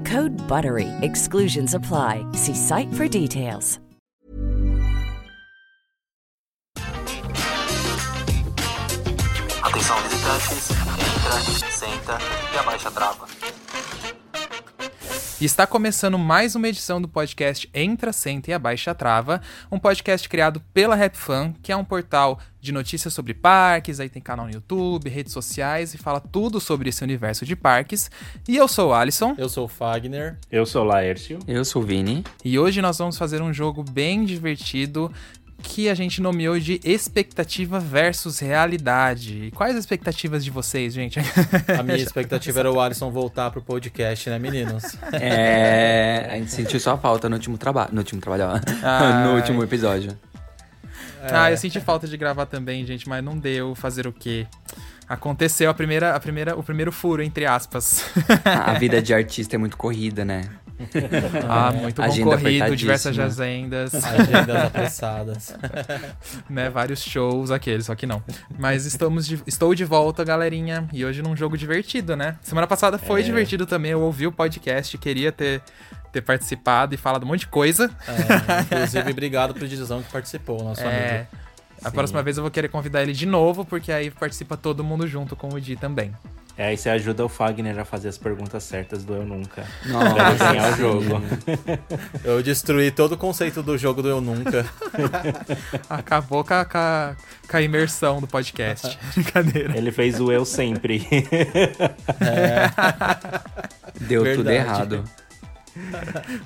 Code BUTTERY. Exclusions apply. See site for details. Atenção visitantes, entra, senta e abaixa a trava. E está começando mais uma edição do podcast Entra, Senta e Abaixa a Trava, um podcast criado pela RapFan, que é um portal de notícias sobre parques, aí tem canal no YouTube, redes sociais e fala tudo sobre esse universo de parques. E eu sou o Alisson. Eu sou o Fagner. Eu sou o Laércio. Eu sou o Vini. E hoje nós vamos fazer um jogo bem divertido que a gente nomeou de expectativa versus realidade. E quais as expectativas de vocês, gente? A minha expectativa era o Alisson voltar pro podcast, né, meninos? É, a gente sentiu só falta no último trabalho, no último trabalho, ó. no último episódio. Ah, eu senti falta de gravar também, gente, mas não deu fazer o quê? Aconteceu a primeira, a primeira, o primeiro furo, entre aspas. A vida de artista é muito corrida, né? Ah, muito concorrido, diversas agendas, Agendas apressadas. né? Vários shows, aqueles, só que não. Mas estamos de- estou de volta, galerinha, e hoje num jogo divertido, né? Semana passada foi divertido também, eu ouvi o podcast, queria ter, ter participado e falado um monte de coisa. É, inclusive, obrigado pro Dizão que participou, nosso É, amigo. a próxima vez eu vou querer convidar ele de novo, porque aí participa todo mundo junto com o Di também. É, aí você ajuda o Fagner a fazer as perguntas certas do Eu Nunca. Pra Nossa, desenhar o jogo. Eu destruí todo o conceito do jogo do Eu Nunca. Acabou com a, com a- com a imersão do podcast. Brincadeira. Ele fez o Eu Sempre. deu tudo Verdade. errado.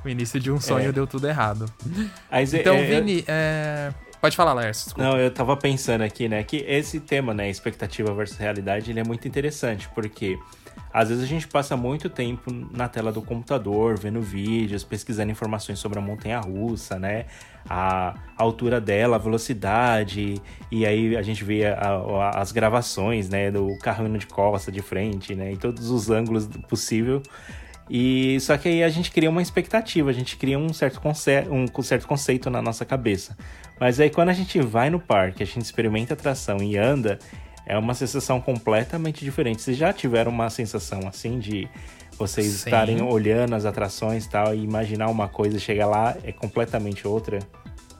O início de um sonho É. deu tudo errado. Aí você- Então, é, Vini, é, pode falar, desculpa. Não, eu tava pensando aqui, né, que esse tema, né, expectativa versus realidade, ele é muito interessante, porque às vezes a gente passa muito tempo na tela do computador, vendo vídeos, pesquisando informações sobre a montanha-russa, né, a altura dela, a velocidade, e aí a gente vê a- a- as gravações, né, do carro indo de costa, de frente, né, em todos os ângulos possível. E só que aí a gente cria uma expectativa, a gente cria um certo, conce um certo conceito na nossa cabeça. Mas aí quando a gente vai no parque, a gente experimenta a atração e anda, é uma sensação completamente diferente. Vocês já tiveram uma sensação assim de vocês Sim. estarem olhando as atrações e tal e imaginar uma coisa e chegar lá é completamente outra?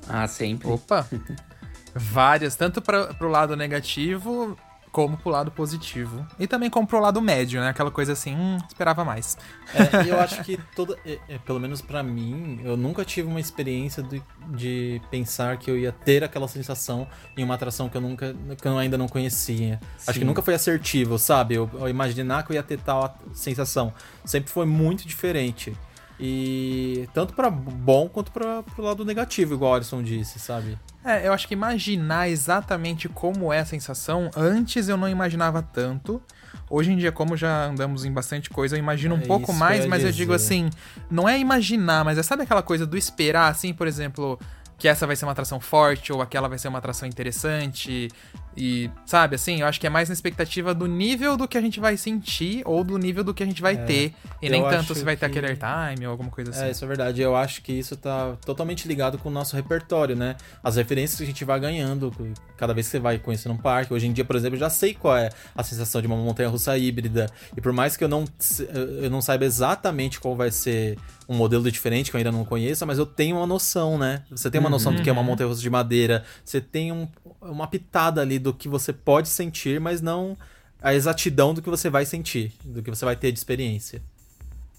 Ah, sempre. Opa! Várias, tanto para pro lado negativo como pro lado positivo. E também como pro lado médio, né? Aquela coisa assim, hum, esperava mais. É, e eu acho que toda. é, é, pelo menos pra mim, eu nunca tive uma experiência de, de pensar que eu ia ter aquela sensação em uma atração que eu nunca. que eu ainda não conhecia. Acho que Sim. nunca foi assertivo, sabe? Eu, eu imaginar que eu ia ter tal sensação. Sempre foi muito diferente. E tanto pra bom quanto pra, pro lado negativo, igual o Alisson disse, sabe? É, eu acho que imaginar exatamente como é a sensação, antes eu não imaginava tanto. Hoje em dia, como já andamos em bastante coisa, eu imagino um É pouco isso mais, eu mas eu dizer. digo assim, não é imaginar, mas é sabe aquela coisa do esperar, assim, por exemplo, que essa vai ser uma atração forte ou aquela vai ser uma atração interessante. E, sabe, assim, eu acho que é mais na expectativa do nível do que a gente vai sentir ou do nível do que a gente vai É, ter. E nem tanto se vai ter que- aquele airtime ou alguma coisa assim. É, isso é verdade. Eu acho que isso tá totalmente ligado com o nosso repertório, né? As referências que a gente vai ganhando cada vez que você vai conhecendo um parque. Hoje em dia, por exemplo, eu já sei qual é a sensação de uma montanha-russa híbrida. E por mais que eu não, eu não saiba exatamente qual vai ser um modelo diferente, que eu ainda não conheço, mas eu tenho uma noção, né? Você tem uma noção do que é uma montanha-russa de madeira. Você tem um- uma pitada ali do que você pode sentir, mas não a exatidão do que você vai sentir, do que você vai ter de experiência.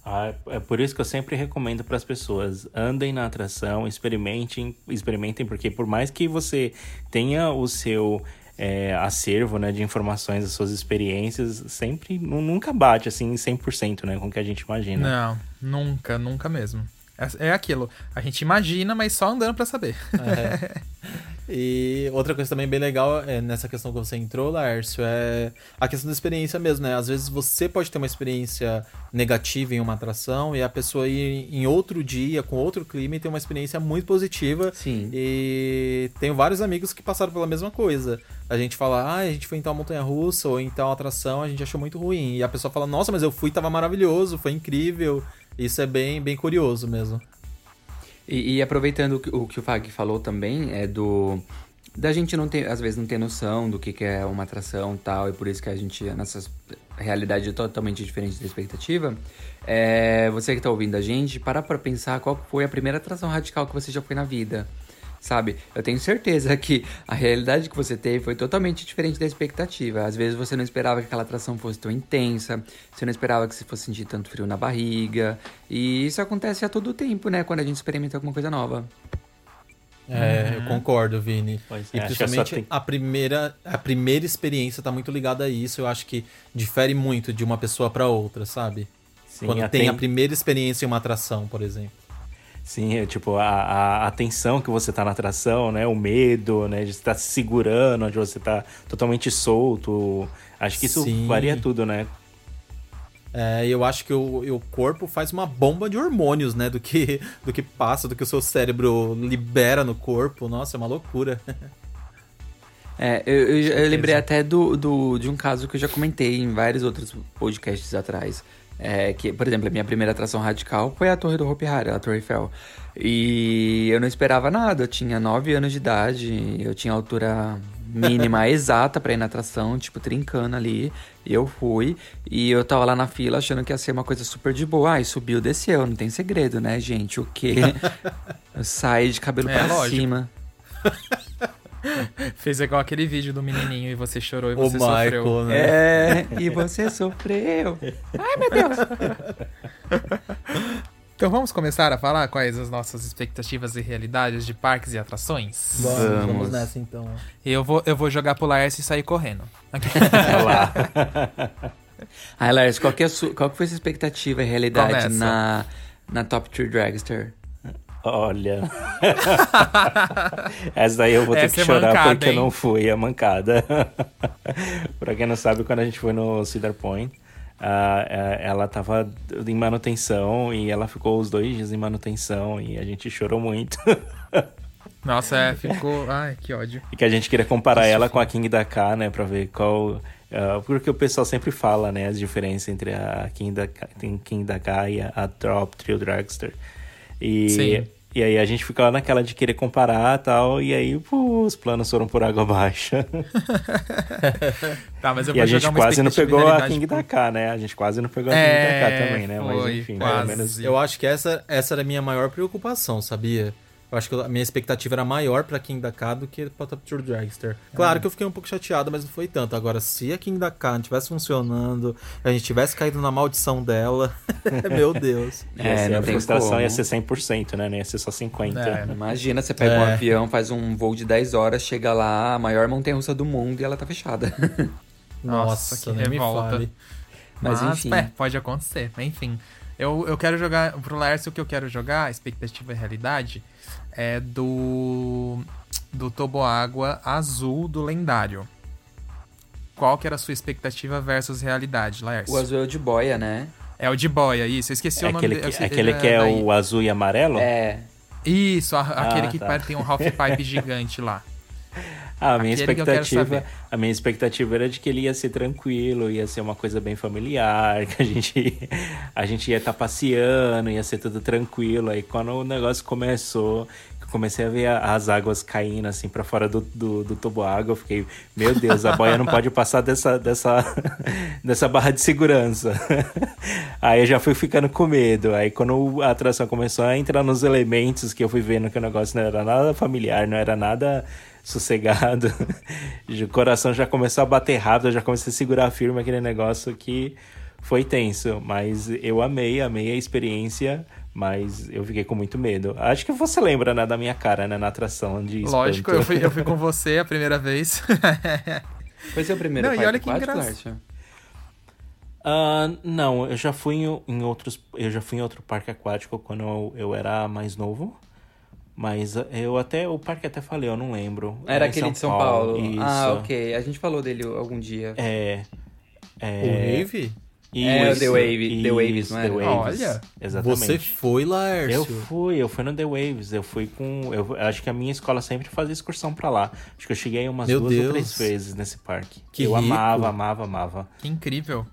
Ah, é por isso que eu sempre recomendo para as pessoas andem na atração, experimentem, experimentem, porque por mais que você tenha o seu é, acervo né, de informações, as suas experiências, sempre nu- nunca bate assim 100% né, com o que a gente imagina. Não, nunca, nunca mesmo. É, é aquilo, a gente imagina, mas só andando pra saber. É. E outra coisa também bem legal é nessa questão que você entrou, Laércio, é a questão da experiência mesmo, né? Às vezes você pode ter uma experiência negativa em uma atração e a pessoa ir em outro dia, com outro clima, e ter uma experiência muito positiva. Sim. E tenho vários amigos que passaram pela mesma coisa. A gente fala, ah, a gente foi em tal montanha russa ou em tal atração, a gente achou muito ruim. E a pessoa fala, nossa, mas eu fui, tava maravilhoso, foi incrível. Isso é bem, bem curioso mesmo. E, e aproveitando o que, o Fag falou também, é do. Da gente não ter, às vezes, não ter noção do que, que é uma atração tal, e por isso que a gente, a nossa realidade totalmente diferente da expectativa. É, você que tá ouvindo a gente, para pra pensar qual foi a primeira atração radical que você já foi na vida. Sabe? Eu tenho certeza que a realidade que você teve foi totalmente diferente da expectativa. Às vezes você não esperava que aquela atração fosse tão intensa, você não esperava que você fosse sentir tanto frio na barriga. E isso acontece a todo tempo, né? Quando a gente experimenta alguma coisa nova. É, eu concordo, Vini. Pois e é, principalmente tem- a primeira, a primeira experiência tá muito ligada a isso. Eu acho que difere muito de uma pessoa pra outra, sabe? Sim, Quando tem a primeira experiência em uma atração, por exemplo. Sim, é tipo, a, a, a tensão que você tá na atração, né? O medo, né? De estar se segurando, onde você tá totalmente solto. Acho que isso Sim. varia tudo, né? É, eu acho que o, o corpo faz uma bomba de hormônios, né? Do que, do que passa, do que o seu cérebro libera no corpo. Nossa, é uma loucura. É, eu, eu, eu lembrei até do, do, de um caso que eu já comentei em vários outros podcasts atrás. É, que, por exemplo, a minha primeira atração radical foi a Torre do Hopi Hari, a Torre Eiffel. E eu não esperava nada, eu tinha 9 anos de idade, eu tinha altura mínima exata pra ir na atração, tipo, trincando ali. E eu fui, e eu tava lá na fila achando que ia ser uma coisa super de boa. Ai, subiu, desceu, não tem segredo, né, gente? O quê? eu saí de cabelo É, pra lógico. cima. Fez igual aquele vídeo do menininho e você chorou e O você sofreu. Michael, né? É, e você sofreu. Ai, meu Deus. Então vamos começar a falar quais as nossas expectativas e realidades de parques e atrações. Vamos, vamos nessa então. E eu vou, eu vou jogar pro Laércio e sair correndo. Olha lá. Ai, Lars, qual, que é a sua- qual que foi a sua expectativa e realidade Começa. na, na Top Tree Dragster? Olha. Essa daí eu vou ter Essa que é chorar mancada, porque hein? não fui, é mancada. pra quem não sabe, quando a gente foi no Cedar Point, eh, ela tava em manutenção e ela ficou os dois dias em manutenção e a gente chorou muito. Nossa, é, ficou. Ai, que ódio. E que a gente queria comparar ela com a King da K, né? Pra ver qual. ah, porque o pessoal sempre fala, né? As diferenças entre a King da K, King da K e a, a Drop Trio Dragster. E, Sim. E aí a gente ficava naquela de querer comparar e tal. E aí, pô, os planos foram por água abaixo. Tá, mas eu e a gente quase não pegou a King K, né? A gente quase não pegou a É, King da K também, né? Mas foi, enfim, quase. pelo menos. Eu acho que essa, essa era a minha maior preocupação, sabia? Eu acho que a minha expectativa era maior pra King da K do que pra Top Tour Dragster. Claro que eu fiquei um pouco chateado, mas não foi tanto. Agora, se a King da K não tivesse funcionando, a gente tivesse caído na maldição dela, meu Deus. É, não a frustração como. ia ser 100%, né? Não ia ser só 50%. É. Imagina, você pega um É. avião, faz um voo de 10 horas, chega lá, a maior montanha-russa do mundo e ela tá fechada. Nossa, Nossa, que nem me revolta. fale. Mas, enfim. é, pode acontecer. Enfim, eu, eu quero jogar pro Laércio o que eu quero jogar, expectativa e realidade, é do do toboágua azul do lendário. Qual que era a sua expectativa versus realidade, Laércio? O azul é o de boia, né? É o de boia, isso. Eu esqueci É o nome aquele, dele. que, aquele ele que é daí. o azul e amarelo? É. Isso, a- aquele que tá. pare- tem um half pipe gigante lá. Ah, a minha Aquele que expectativa, saber. a minha expectativa era de que ele ia ser tranquilo, ia ser uma coisa bem familiar, que a gente, a gente ia estar passeando, ia ser tudo tranquilo. Aí quando o negócio começou, que eu comecei a ver as águas caindo assim pra fora do, do, do tubo água, eu fiquei, meu Deus, a boia não pode passar dessa, dessa, dessa barra de segurança. Aí eu já fui ficando com medo. Aí quando a atração começou a entrar nos elementos, que eu fui vendo que o negócio não era nada familiar, não era nada sossegado. O coração já começou a bater rápido, eu já comecei a segurar firme aquele negócio que foi tenso. Mas eu amei, amei a experiência, mas eu fiquei com muito medo. Acho que você lembra, né, da minha cara, né, na atração de espanto. Lógico, eu fui, eu fui com você a primeira vez. Foi seu primeiro Não, e parque olha que aquático, engraçado. Lárcio? Ah, não, eu já fui em, em outros. Eu já fui em outro parque aquático quando eu, eu era mais novo. Mas ah, eu até. O parque até falei, eu não lembro. Era em aquele de São Paulo. Isso. Ah, ok. A gente falou dele algum dia. É. O É. Wave? É, o isso, The Wave- The Waves, isso, não The? Waves, Olha, Exatamente. Você foi, Laércio? Eu fui, eu fui no The Waves, eu fui com. Eu acho que a minha escola sempre fazia excursão pra lá. Acho que eu cheguei umas Meu duas ou Deus. três vezes nesse parque. Que eu rico. amava, amava, amava. Que incrível.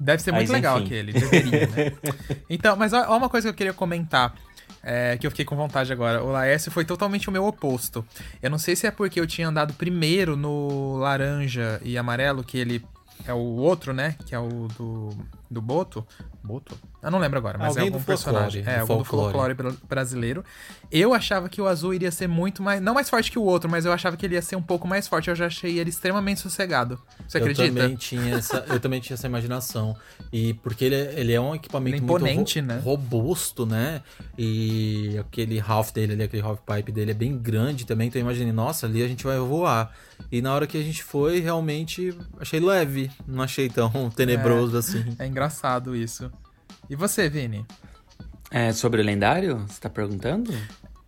Deve ser muito Mas, legal enfim. aquele, deveria, né? Então, mas ó, ó uma coisa que eu queria comentar, é, que eu fiquei com vontade agora. O Laércio foi totalmente o meu oposto. Eu não sei se é porque eu tinha andado primeiro no laranja e amarelo, que ele é o outro, né? Que é o do, do Boto. Boto? Eu não lembro agora, mas Alguém é do algum folclore, personagem. É, do algum do folclore. folclore bra- brasileiro. Eu achava que o azul iria ser muito mais. Não mais forte que o outro, mas eu achava que ele ia ser um pouco mais forte. Eu já achei ele extremamente sossegado. Você acredita? Eu também tinha essa, eu também tinha essa imaginação. E porque ele é, ele é um equipamento Ele é muito imponente, ro- né? robusto, né? E aquele half dele ali, aquele half pipe dele é bem grande também. Então eu imaginei, nossa, ali a gente vai voar. E na hora que a gente foi, realmente achei leve. Não achei tão tenebroso assim. É engraçado isso. E você, Vini? É sobre o lendário? Você tá perguntando?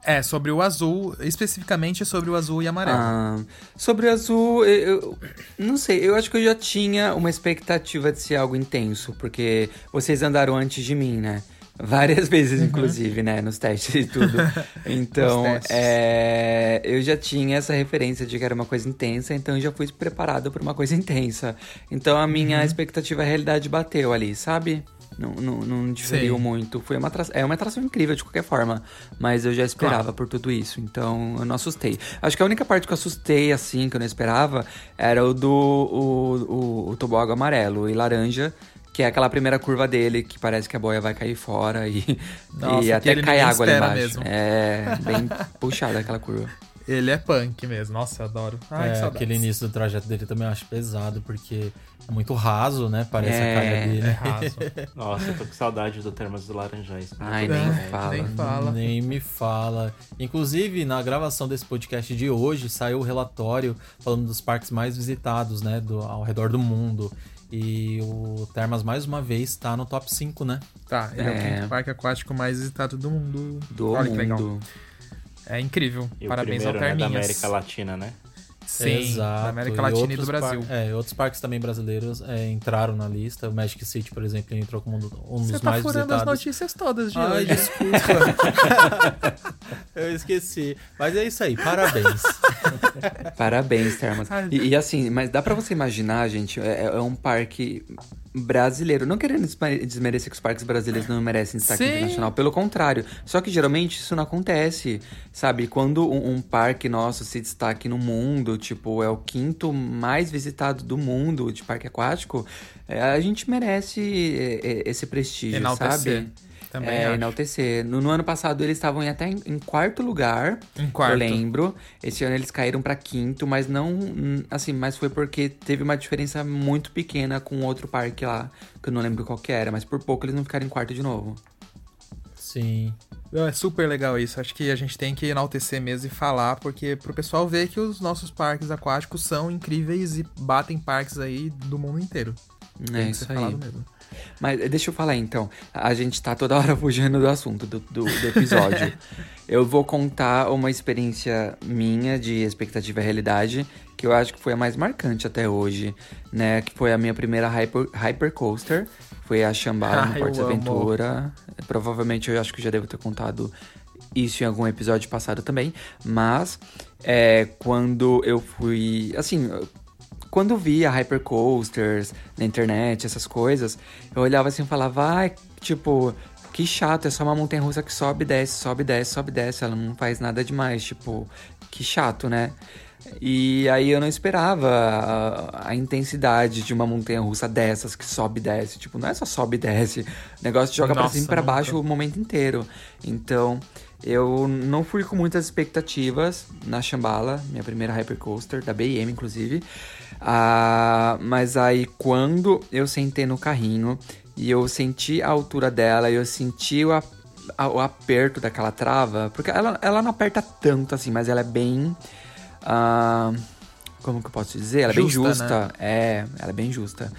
É, sobre o azul, especificamente sobre o azul e amarelo. Ah, sobre o azul, eu, eu não sei, eu acho que eu já tinha uma expectativa de ser algo intenso, porque vocês andaram antes de mim, né? Várias vezes, inclusive, né? Nos testes e tudo. Então, é, eu já tinha essa referência de que era uma coisa intensa, então eu já fui preparado para uma coisa intensa. Então a minha expectativa e a realidade bateu ali, sabe? Não, não, não diferiu Sei. muito. Foi uma atração, é uma atração incrível de qualquer forma, mas eu já esperava por tudo isso, então eu não assustei. Acho que a única parte que eu assustei, assim, que eu não esperava, era o do o, o, o toboágua amarelo e laranja, que é aquela primeira curva dele, que parece que a boia vai cair fora e, Nossa, e até cai água ali embaixo. mesmo. É bem puxada aquela curva. Ele é punk mesmo. Nossa, eu adoro. Ai, que é, saudades. aquele início do trajeto dele também eu acho pesado, porque é muito raso, né? Parece É, a cara dele. É raso. Nossa, eu tô com saudade do Termas dos Laranjais. Ai, É, nem fala. Nem fala. Nem me fala. Inclusive, na gravação desse podcast de hoje, saiu o relatório falando dos parques mais visitados, né? Do, ao redor do mundo. E o Termas, mais uma vez, tá no top 5, né? Tá, ele é, o É. quinto parque aquático mais visitado do mundo. Do Olha que legal. É incrível. E Parabéns primeiro, ao né, da Terminhas. América Latina, né? Sim, Exato. da América Latina e do outros Brasil. par- é, outros parques também brasileiros é, entraram na lista. O Magic City, por exemplo, entrou como um do- um Você dos tá mais furando as visitados. notícias todas de Ai, desculpa. Eu esqueci. Mas é isso aí, parabéns. Parabéns, Termas. Ai. E, e assim, mas dá pra você imaginar, gente, é, é um parque brasileiro. Não querendo desme- desmerecer que os parques brasileiros não merecem destaque Sim. internacional, pelo contrário. Só que geralmente isso não acontece, sabe? Quando um, um parque nosso se destaque no mundo, tipo, é o quinto mais visitado do mundo de parque aquático, é, a gente merece é, é, esse prestígio, Enaltecer. sabe? Também é, acho. enaltecer. No, no ano passado eles estavam em- até em, em quarto lugar. Em quarto. Eu lembro. Esse ano eles caíram pra quinto, mas não. hum, Assim, mas foi porque teve uma diferença muito pequena com outro parque lá, que eu não lembro qual que era, mas por pouco eles não ficaram em quarto de novo. Sim. É super legal isso. Acho que a gente tem que enaltecer mesmo e falar, porque pro pessoal ver que os nossos parques aquáticos são incríveis e batem parques aí do mundo inteiro. É Tem que isso aí. mesmo. Mas eh, deixa eu falar então. A gente tá toda hora fugindo do assunto do, do, do episódio. eu vou contar uma experiência minha de expectativa e realidade, que eu acho que foi a mais marcante até hoje, né? Que foi a minha primeira hyper, hypercoaster. Foi a Shambhala Ah, no Porto. Aventura. Provavelmente eu acho que já devo ter contado isso em algum episódio passado também, mas é, quando eu fui. Assim, quando via hypercoasters na internet, essas coisas, eu olhava assim e falava, ai, tipo, que chato, é só uma montanha russa que sobe, desce, sobe, desce, sobe, desce, ela não faz nada demais, tipo, que chato, né? E aí eu não esperava a, a, intensidade de uma montanha russa dessas que sobe e desce. Tipo, não é só sobe e desce. O negócio joga Nossa, pra cima e pra nunca. baixo o momento inteiro. Então, eu não fui com muitas expectativas na Shambhala, minha primeira hypercoaster, da BM, inclusive. Ah, mas aí, quando eu sentei no carrinho e eu senti a altura dela, eu senti o, a, o aperto daquela trava, porque ela, ela não aperta tanto assim, mas ela é bem Uh, como que eu posso dizer? Ela é bem justa. Né? É, ela é bem justa.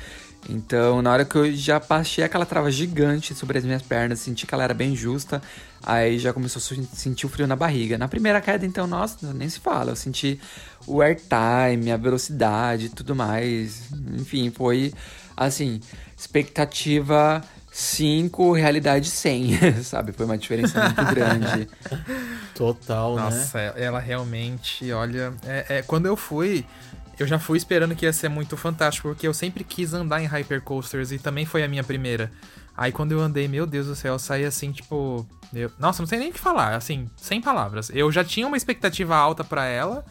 Então, na hora que eu já passei aquela trava gigante sobre as minhas pernas, senti que ela era bem justa, aí já começou a sentir o frio na barriga. Na primeira queda, então, nossa, nem se fala. Eu senti o airtime, a velocidade e tudo mais. Enfim, foi, assim, expectativa 5, realidade 100, sabe? Foi uma diferença muito grande. Total, Nossa, né? Nossa, ela realmente, olha. É, é, quando eu fui, eu já fui esperando que ia ser muito fantástico, porque eu sempre quis andar em hypercoasters e também foi a minha primeira. Aí quando eu andei, meu Deus do céu, eu saí assim, tipo. Eu... Nossa, não sei nem o que falar, assim, sem palavras. Eu já tinha uma expectativa alta para ela.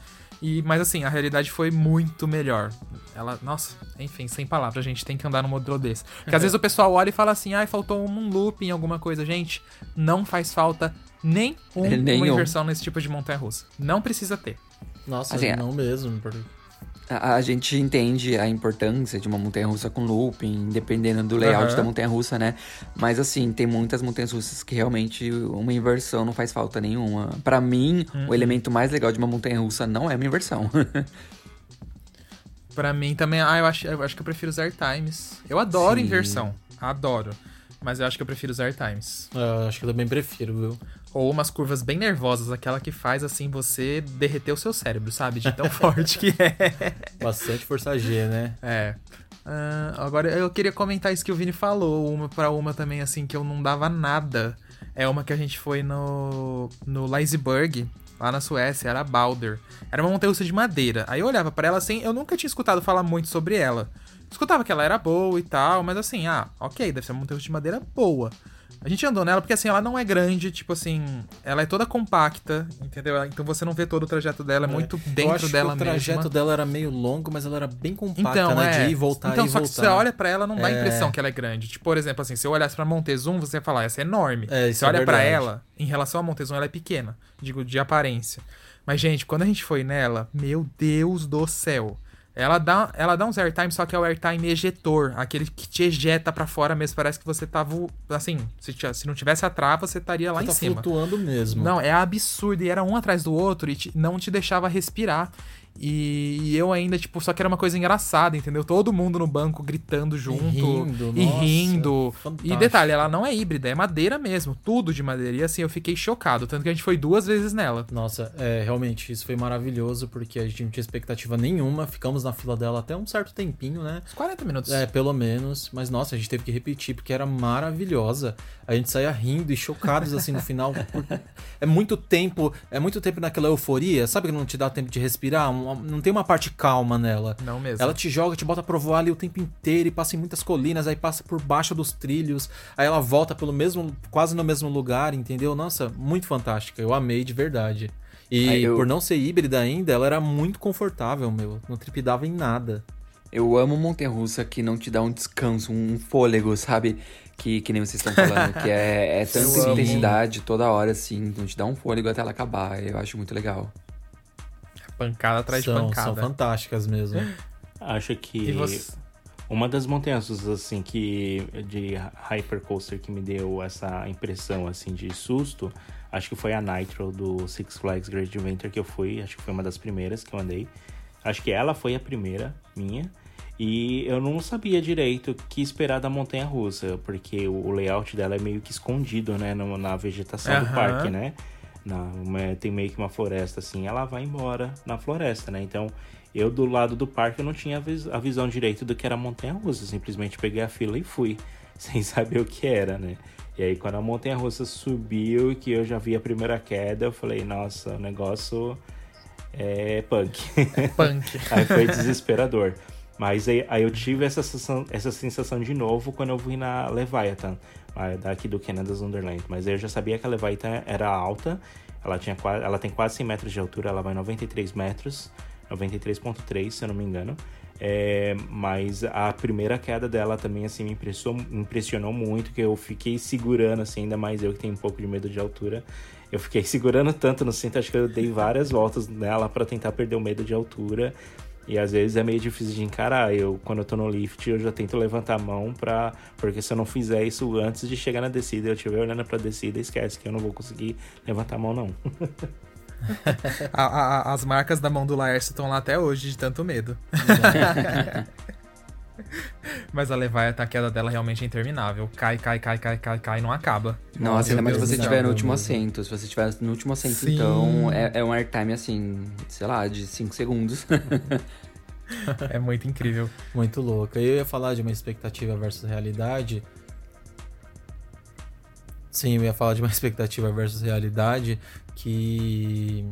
E, mas assim, a realidade foi muito melhor. Ela, nossa, enfim, sem palavras, a gente tem que andar num modelo desse. Porque às vezes o pessoal olha e fala assim, ai, ah, faltou um loop em alguma coisa. Gente, não faz falta nem um, uma inversão nesse tipo de montanha-russa. Não precisa ter. Nossa, assim, não mesmo. A, a, gente entende a importância de uma montanha russa com looping, dependendo do layout uhum. da montanha russa, né? Mas assim, tem muitas montanhas russas que realmente uma inversão não faz falta nenhuma. Para mim, uhum. o elemento mais legal de uma montanha russa não é uma inversão. para mim também, ah, eu acho, eu acho que eu prefiro os airtimes. Eu adoro Sim. inversão, adoro. Mas eu acho que eu prefiro os airtimes. Eu acho que eu também prefiro, viu? Ou umas curvas bem nervosas, aquela que faz assim você derreter o seu cérebro, sabe? De tão forte que é. Bastante força G, né? É. Uh, agora eu queria comentar isso que o Vini falou, uma para uma também, assim, que eu não dava nada. É uma que a gente foi no, no Leisberg, lá na Suécia, era a Balder. Era uma montanha de madeira. Aí eu olhava para ela assim, eu nunca tinha escutado falar muito sobre ela. Escutava que ela era boa e tal, mas assim, ah, ok, deve ser uma montanha de madeira boa. A gente andou nela porque assim, ela não é grande, tipo assim, ela é toda compacta, entendeu? Então você não vê todo o trajeto dela, é, é. muito dentro Eu acho dela que o trajeto mesma. dela era meio longo, mas ela era bem compacta, então, né? É. De ir, voltar então, e só voltar. que você olha para ela, não dá a é. impressão que ela é grande. Tipo, por exemplo, assim, se eu olhasse pra Montezum, você ia falar, essa é enorme. É, você é olha para ela, em relação a Montezum, ela é pequena, digo, de aparência. Mas, gente, quando a gente foi nela, meu Deus do céu. Ela dá, ela dá uns airtime, só que é o airtime ejetor, aquele que te ejeta para fora mesmo. Parece que você tava. Assim, se, se não tivesse a trava, você estaria lá você em tá cima. flutuando mesmo. Não, é absurdo. E era um atrás do outro e te, não te deixava respirar. E, e, eu ainda, tipo, só que era uma coisa engraçada, entendeu? Todo mundo no banco gritando junto. E rindo. E, nossa, rindo. e detalhe, ela não é híbrida, é madeira mesmo. Tudo de madeira. E assim, eu fiquei chocado. Tanto que a gente foi duas vezes nela. Nossa, é, realmente, isso foi maravilhoso, porque a gente não tinha expectativa nenhuma. Ficamos na fila dela até um certo tempinho, né? Uns 40 minutos. É, pelo menos. Mas nossa, a gente teve que repetir, porque era maravilhosa. A gente saía rindo e chocados assim no final. é muito tempo, é muito tempo naquela euforia, sabe que não te dá tempo de respirar? Não tem uma parte calma nela. Não mesmo. Ela te joga, te bota pra voar ali o tempo inteiro e passa em muitas colinas, aí passa por baixo dos trilhos, aí ela volta pelo mesmo, quase no mesmo lugar, entendeu? Nossa, muito fantástica. Eu amei de verdade. E eu... por não ser híbrida ainda, ela era muito confortável, meu. Não tripidava em nada. Eu amo montanha russa que não te dá um descanso, um fôlego, sabe? Que, que nem vocês estão falando, que é, é tanta intensidade toda hora, assim, não te dá um fôlego até ela acabar. Eu acho muito legal. Pancada atrás são, de pancada. São fantásticas mesmo. Acho que uma das montanhas assim que de hypercoaster que me deu essa impressão assim de susto, acho que foi a Nitro do Six Flags Great Adventure que eu fui, acho que foi uma das primeiras que eu andei. Acho que ela foi a primeira minha. E eu não sabia direito o que esperar da montanha russa, porque o layout dela é meio que escondido, né, na vegetação uhum. do parque, né? Na, uma, tem meio que uma floresta assim, ela vai embora na floresta, né? Então, eu do lado do parque eu não tinha a, vis, a visão direito do que era montanha russa, simplesmente peguei a fila e fui. sem saber o que era, né? E aí quando a montanha russa subiu e que eu já vi a primeira queda, eu falei, nossa, o negócio é punk. Punk. aí foi desesperador. Mas aí, aí, eu tive essa sensação, essa sensação de novo quando eu fui na Leviathan, daqui do Canada's Wonderland. Mas eu já sabia que a Leviathan era alta, ela, tinha, ela tem quase 100 metros de altura, ela vai 93 metros, 93.3 se eu não me engano. É, mas a primeira queda dela também assim me impressionou, impressionou muito, que eu fiquei segurando assim, ainda mais eu que tenho um pouco de medo de altura. Eu fiquei segurando tanto no cinto, acho que eu dei várias voltas nela para tentar perder o medo de altura. E às vezes é meio difícil de encarar. Eu, quando eu tô no lift, eu já tento levantar a mão pra. Porque se eu não fizer isso antes de chegar na descida, eu estiver olhando pra descida, esquece que eu não vou conseguir levantar a mão, não. a, a, as marcas da mão do Laércio estão lá até hoje, de tanto medo. Mas a Leviathan, a queda dela realmente é interminável. Cai, cai, cai, cai, cai, cai, não acaba. Nossa, ainda mais se você estiver no último assento. Se você estiver no último assento, Sim. então é, é um airtime assim, sei lá, de 5 segundos. é muito incrível. Muito louco. Eu ia falar de uma expectativa versus realidade. Sim, eu ia falar de uma expectativa versus realidade que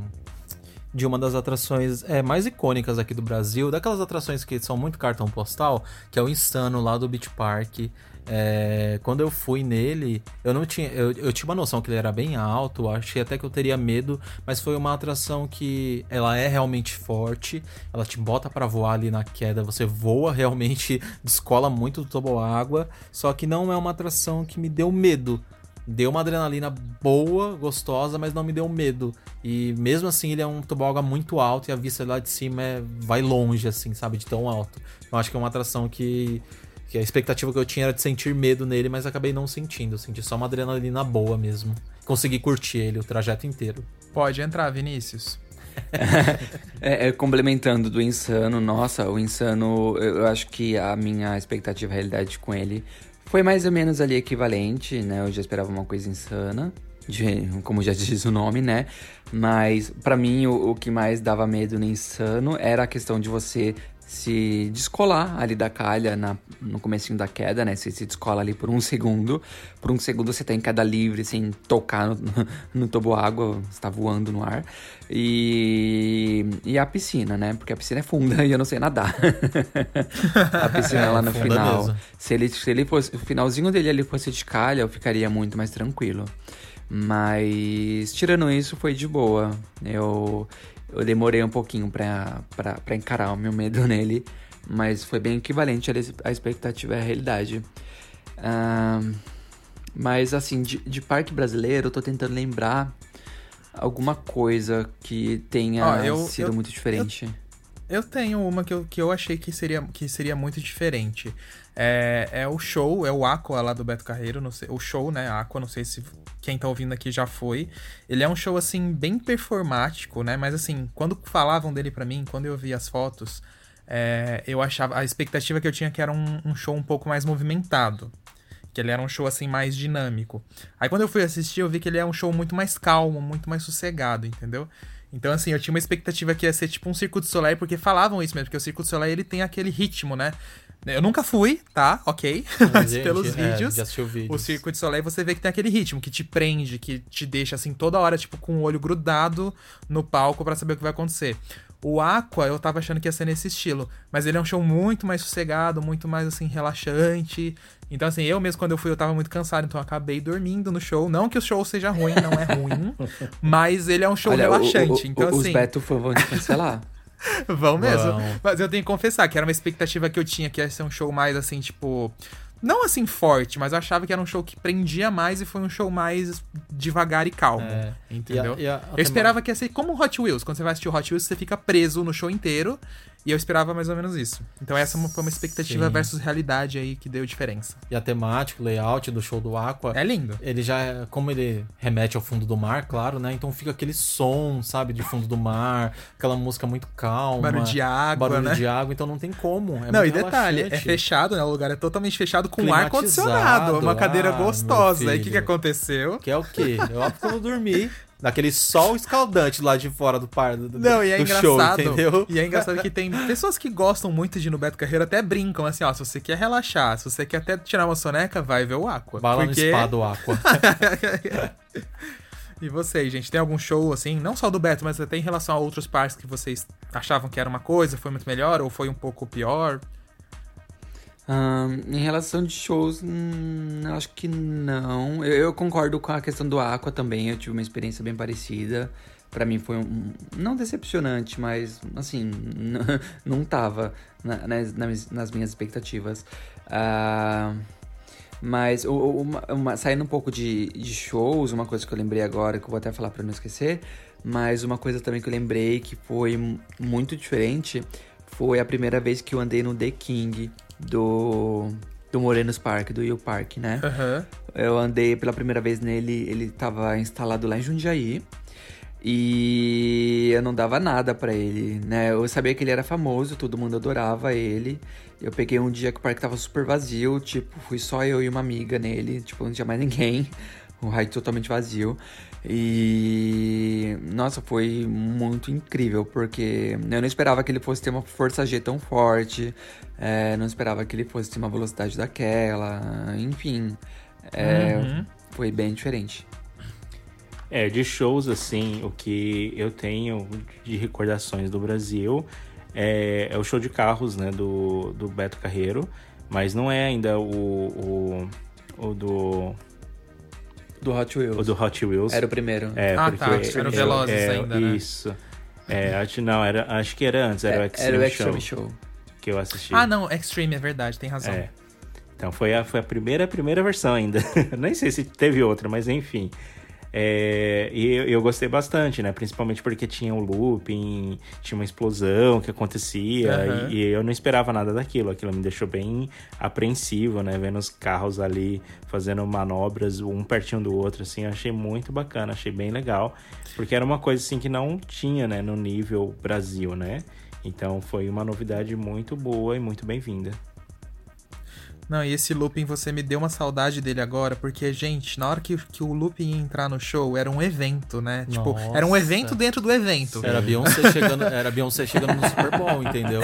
de uma das atrações é, mais icônicas aqui do Brasil, daquelas atrações que são muito cartão postal, que é o Insano lá do Beach Park. É, quando eu fui nele, eu não tinha. Eu, eu, tinha uma noção que ele era bem alto, achei até que eu teria medo, mas foi uma atração que ela é realmente forte, ela te bota para voar ali na queda, você voa realmente, descola muito do toboágua, só que não é uma atração que me deu medo deu uma adrenalina boa, gostosa, mas não me deu medo. E mesmo assim, ele é um toboágua muito alto e a vista lá de cima é, vai longe, assim, sabe? De tão alto. Eu acho que é uma atração que, que a expectativa que eu tinha era de sentir medo nele, mas acabei não sentindo. Eu senti só uma adrenalina boa mesmo. Consegui curtir ele o trajeto inteiro. Pode entrar, Vinícius. é, é, complementando do Insano, nossa, o Insano, eu, eu acho que a minha expectativa, a realidade com ele foi mais ou menos ali equivalente, né? Eu já esperava uma coisa insana, de, como já diz o nome, né? Mas para mim o, o, que mais dava medo no insano era a questão de você se descolar ali da calha na, no comecinho da queda, né? Você se descola ali por um segundo. Por um segundo você tá em queda livre, sem tocar no, no tobo água, você tá voando no ar. E, e a piscina, né? Porque a piscina é funda e eu não sei nadar. a piscina é, lá no final. Se ele, se ele fosse, o finalzinho dele ali fosse de calha, eu ficaria muito mais tranquilo. Mas tirando isso, foi de boa. Eu eu demorei um pouquinho pra, pra, pra encarar o meu medo nele, mas foi bem equivalente à expectativa e à realidade. Uh, mas assim, de, de, parque brasileiro, eu tô tentando lembrar alguma coisa que tenha eu, sido eu, muito diferente. Eu, eu, tenho uma que eu, que eu achei que seria, que seria muito diferente. É, é o show, é o Aqua lá do Beto Carreiro, não sei, o show, né, Aqua, não sei se quem tá ouvindo aqui já foi. Ele é um show, assim, bem performático, né, mas assim, quando falavam dele para mim, quando eu vi as fotos, é, eu achava, a expectativa que eu tinha que era um, um show um pouco mais movimentado, que ele era um show assim mais dinâmico. Aí quando eu fui assistir, eu vi que ele é um show muito mais calmo, muito mais sossegado, entendeu? Então assim, eu tinha uma expectativa que ia ser tipo um Circo de Soleil, porque falavam isso mesmo, porque o Circo de Soleil ele tem aquele ritmo, né? Eu nunca fui, tá? Ok. Mas gente, pelos é, vídeos, o Circo de Soleil você vê que tem aquele ritmo que te prende, que te deixa assim toda hora, tipo, com o olho grudado no palco para saber o que vai acontecer. O Aqua, eu tava achando que ia ser nesse estilo, mas ele é um show muito mais sossegado, muito mais assim, relaxante. Então, assim, eu mesmo quando eu fui, eu tava muito cansado, então eu acabei dormindo no show. Não que o show seja ruim, não é ruim, mas ele é um show Olha, relaxante. O, o, então, o, assim. Os Beto vão te cancelar. Vão mesmo. Vão. Mas eu tenho que confessar que era uma expectativa que eu tinha que ia ser um show mais assim, tipo. Não assim forte, mas eu achava que era um show que prendia mais e foi um show mais devagar e calmo. É. Entendeu? E a, e a, eu esperava que ia ser como Hot Wheels. Quando você vai assistir o Hot Wheels, você fica preso no show inteiro. E eu esperava mais ou menos isso. Então essa é foi uma expectativa Sim. versus realidade aí que deu diferença. E a temática, o layout do show do Aqua. É lindo. Ele já, como ele remete ao fundo do mar, claro, né? Então fica aquele som, sabe, de fundo do mar, aquela música muito calma. Barulho de água, Barulho né? de água, então não tem como. É não, e detalhe, é fechado, né? O lugar é totalmente fechado com ar condicionado, uma cadeira ah, gostosa. Aí o que, que aconteceu? Que é o quê? Eu opto por daquele sol escaldante lá de fora do par do, Não, e é do engraçado. show, entendeu? E é engraçado que tem pessoas que gostam muito de ir no Beto Carreiro até brincam assim, ó, se você quer relaxar, se você quer até tirar uma soneca, vai ver o Aqua. Vai lá porque... no spa do Aqua. E vocês, gente, tem algum show assim, não só do Beto, mas até em relação a outros parques que vocês achavam que era uma coisa, foi muito melhor ou foi um pouco pior? Ahn, em relação de shows, hum, acho que não. Eu, eu concordo com a questão do Aqua também. Eu tive uma experiência bem parecida. Pra mim foi um. Não decepcionante, mas assim, não tava na- nas, nas- minhas expectativas. Ah, mas uma- uma- saindo um pouco de, de shows, uma coisa que eu lembrei agora, que eu vou até falar pra não esquecer, mas uma coisa também que eu lembrei que foi muito diferente foi a primeira vez que eu andei no The King do, do Morenos Park, do Will Park, né? Aham. Eu andei pela primeira vez nele, ele tava instalado lá em Jundiaí. E eu não dava nada pra ele, né? Eu sabia que ele era famoso, todo mundo adorava ele. Eu peguei um dia que o parque tava super vazio, tipo, fui só eu e uma amiga nele, tipo, não tinha mais ninguém. O ride totalmente vazio. E nossa, foi muito incrível, porque eu não esperava que ele fosse ter uma força G tão forte, é, não esperava que ele fosse ter uma velocidade daquela, enfim. É, Uhum. Foi bem diferente. É, de shows, assim, o que eu tenho de recordações do Brasil é, é o show de carros, né, do, do Beto Carreiro, mas não é ainda o, o, o do, Do Hot Wheels. o do Hot Wheels. Era o primeiro. É, Ah, porque tá, era o é- Velozes é, ainda, né? Isso. É, acho, não, era, acho que era antes, era o É, Extreme, era o Show, Extreme Show. que eu assisti. Ah, não, Extreme, é verdade, tem razão. É. Então foi a, foi a primeira, primeira versão ainda. Nem sei se teve outra, mas enfim. É, e eu, eu gostei bastante, né? Principalmente porque tinha um looping, tinha uma explosão que acontecia. Aham. E, e eu não esperava nada daquilo. Aquilo me deixou bem apreensivo, né? Vendo os carros ali fazendo manobras, um pertinho do outro, assim. Eu achei muito bacana, achei bem legal. Porque era uma coisa, assim, que não tinha, né? No nível Brasil, né? Então foi uma novidade muito boa e muito bem-vinda. Não, e esse looping você me deu uma saudade dele agora, porque, gente, na hora que, que o looping ia entrar no show, era um evento, né? Tipo, era um Nossa. evento dentro do evento. Era a Beyoncé chegando, era a Beyoncé chegando no Super Bowl, entendeu?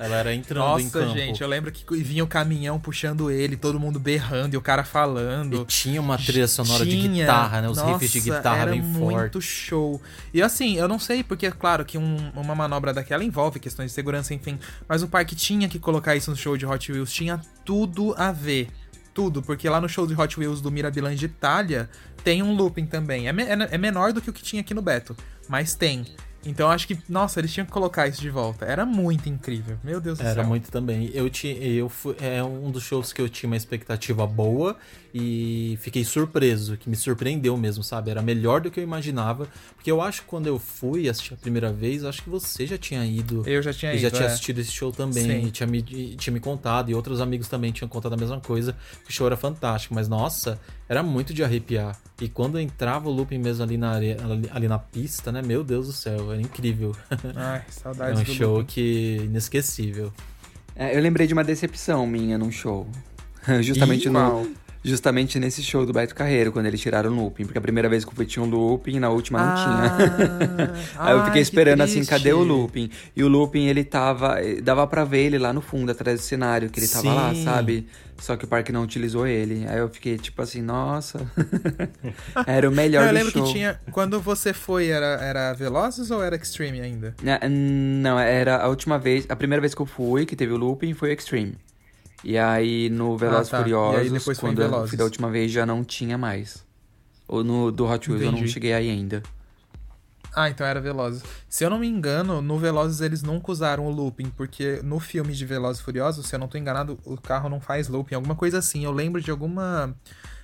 Ela era entrando em Nossa, campo. gente, eu lembro que vinha o caminhão puxando ele, todo mundo berrando e o cara falando. E tinha uma trilha sonora de Tinha. guitarra, né? Os Nossa, riffs de guitarra era bem muito fortes. show. E assim, eu não sei, porque, claro, que um- uma manobra daquela envolve questões de segurança, enfim. Mas o parque tinha que colocar isso no show de Hot Wheels. Tinha tudo a ver. Tudo, porque lá no show de Hot Wheels do Mirabilândia de Itália tem um looping também. É, me- é- é menor do que o que tinha aqui no Beto, mas tem. Então acho que, nossa, eles tinham que colocar isso de volta. Era muito incrível. Meu Deus do Era céu. muito também. Eu tinha, eu fui, é um dos shows que eu tinha uma expectativa boa e fiquei surpreso, que me surpreendeu mesmo, sabe? Era melhor do que eu imaginava, porque eu acho que quando eu fui assistir a primeira vez, acho que você já tinha ido. Eu já tinha e ido. já tinha é. assistido esse show também, Sim. e tinha me, e tinha me contado, e outros amigos também tinham contado a mesma coisa, que o show era fantástico, mas nossa, era muito de arrepiar. E quando entrava o looping mesmo ali na, ali, ali na pista, né? Meu Deus do céu, era incrível. Ai, É saudades um do show looping. que inesquecível. É, eu lembrei de uma decepção minha num show. Justamente Ih, no. qual? Justamente nesse show do Beto Carreiro, quando eles tiraram o looping. Porque a primeira vez que eu fui tinha um looping e na última não tinha. Aí eu Ai, fiquei que esperando assim, cadê o looping? E o looping, ele tava. eh, Dava pra ver ele lá no fundo, atrás do cenário, que ele tava lá, Sim. sabe? Só que o parque não utilizou ele. Aí eu fiquei tipo assim, nossa. era o melhor Não, eu do lembro show. que tinha. Quando você foi, era, era Velozes ou era Extreme ainda? É, Não, era a última vez, a primeira vez que eu fui, que teve o looping, foi o Extreme. E aí no Velozes tá. Furiosos, E aí depois foi em quando eu Velozes. fui da última vez, já não tinha mais. Ou no do Hot Wheels eu não Entendi. cheguei aí ainda. Ah, então era Velozes. Se eu não me engano, no Velozes eles nunca usaram o looping, porque no filme de Velozes e Furiosos, se eu não tô enganado, o carro não faz looping, alguma coisa assim. Eu lembro de alguma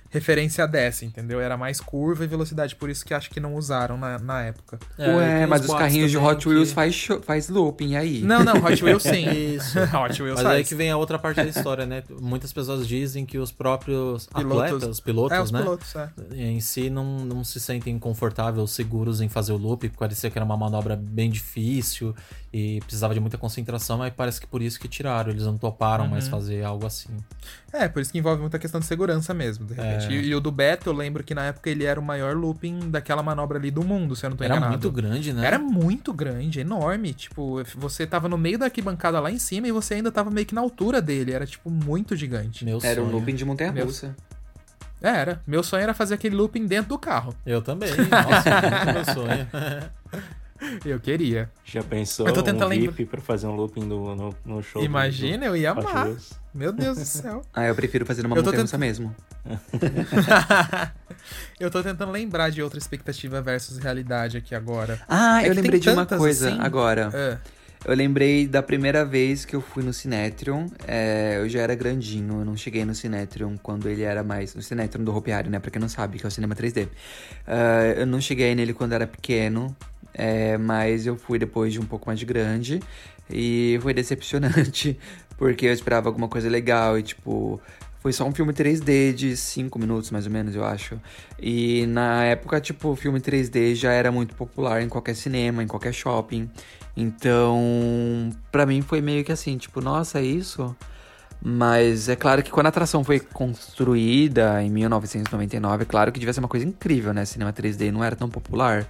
referência dessa, entendeu? Era mais curva e velocidade, por isso que acho que não usaram na, na época. É, Ué, mas os carrinhos de Hot Wheels que- faz, show- faz looping aí. Não, não, Hot Wheels sim. Isso. Hot Wheels Mas aí faz. que vem a outra parte da história, né? Muitas pessoas dizem que os próprios Pilotos. atletas, os pilotos, É, os né? pilotos, é. Em si não, não se sentem confortáveis, seguros em fazer o loop, porque parecia que era uma manobra bem difícil. E precisava de muita concentração, mas parece que por isso que tiraram, eles não toparam mais fazer algo assim. É, por isso que envolve muita questão de segurança mesmo, de repente. É. E, e o do Beto, eu lembro que na época ele era o maior looping daquela manobra ali do mundo, se eu não tô Era enganado. muito grande, né? Era muito grande, enorme. Tipo, você tava no meio da arquibancada lá em cima e você ainda tava meio que na altura dele. Era, tipo, muito gigante. Meu Era um sonho. looping de montanha-russa. É, era. Meu sonho era fazer aquele looping dentro do carro. Eu também, nossa, muito meu sonho. Eu queria. Já pensou Eu tô um tentando VIP pra fazer um looping do, no, no show? do- Imagina, eu ia do amar. Meu Deus do céu. Ah, eu prefiro fazer numa Eu tô montanha-russa mesmo. eu tô tentando lembrar de outra expectativa versus realidade aqui agora. Ah, É eu lembrei de uma coisa assim. agora. É. Eu lembrei da primeira vez que eu fui no Cinetrium. É, eu já era grandinho, eu não cheguei no Cinetrium quando ele era mais. No Cinetrium do Hopiário, né? Pra quem não sabe, que é o cinema 3D. Ah, eu não cheguei nele quando era pequeno, é, mas eu fui depois de um pouco mais de grande. E foi decepcionante, porque eu esperava alguma coisa legal e, tipo. Foi só um filme 3D de 5 minutos, mais ou menos, eu acho. E na época, tipo, o filme 3D já era muito popular em qualquer cinema, em qualquer shopping. Então, pra mim foi meio que assim, tipo, nossa, é isso? Mas é claro que quando a atração foi construída em 1999, é claro que devia ser uma coisa incrível, né? Cinema 3D não era tão popular.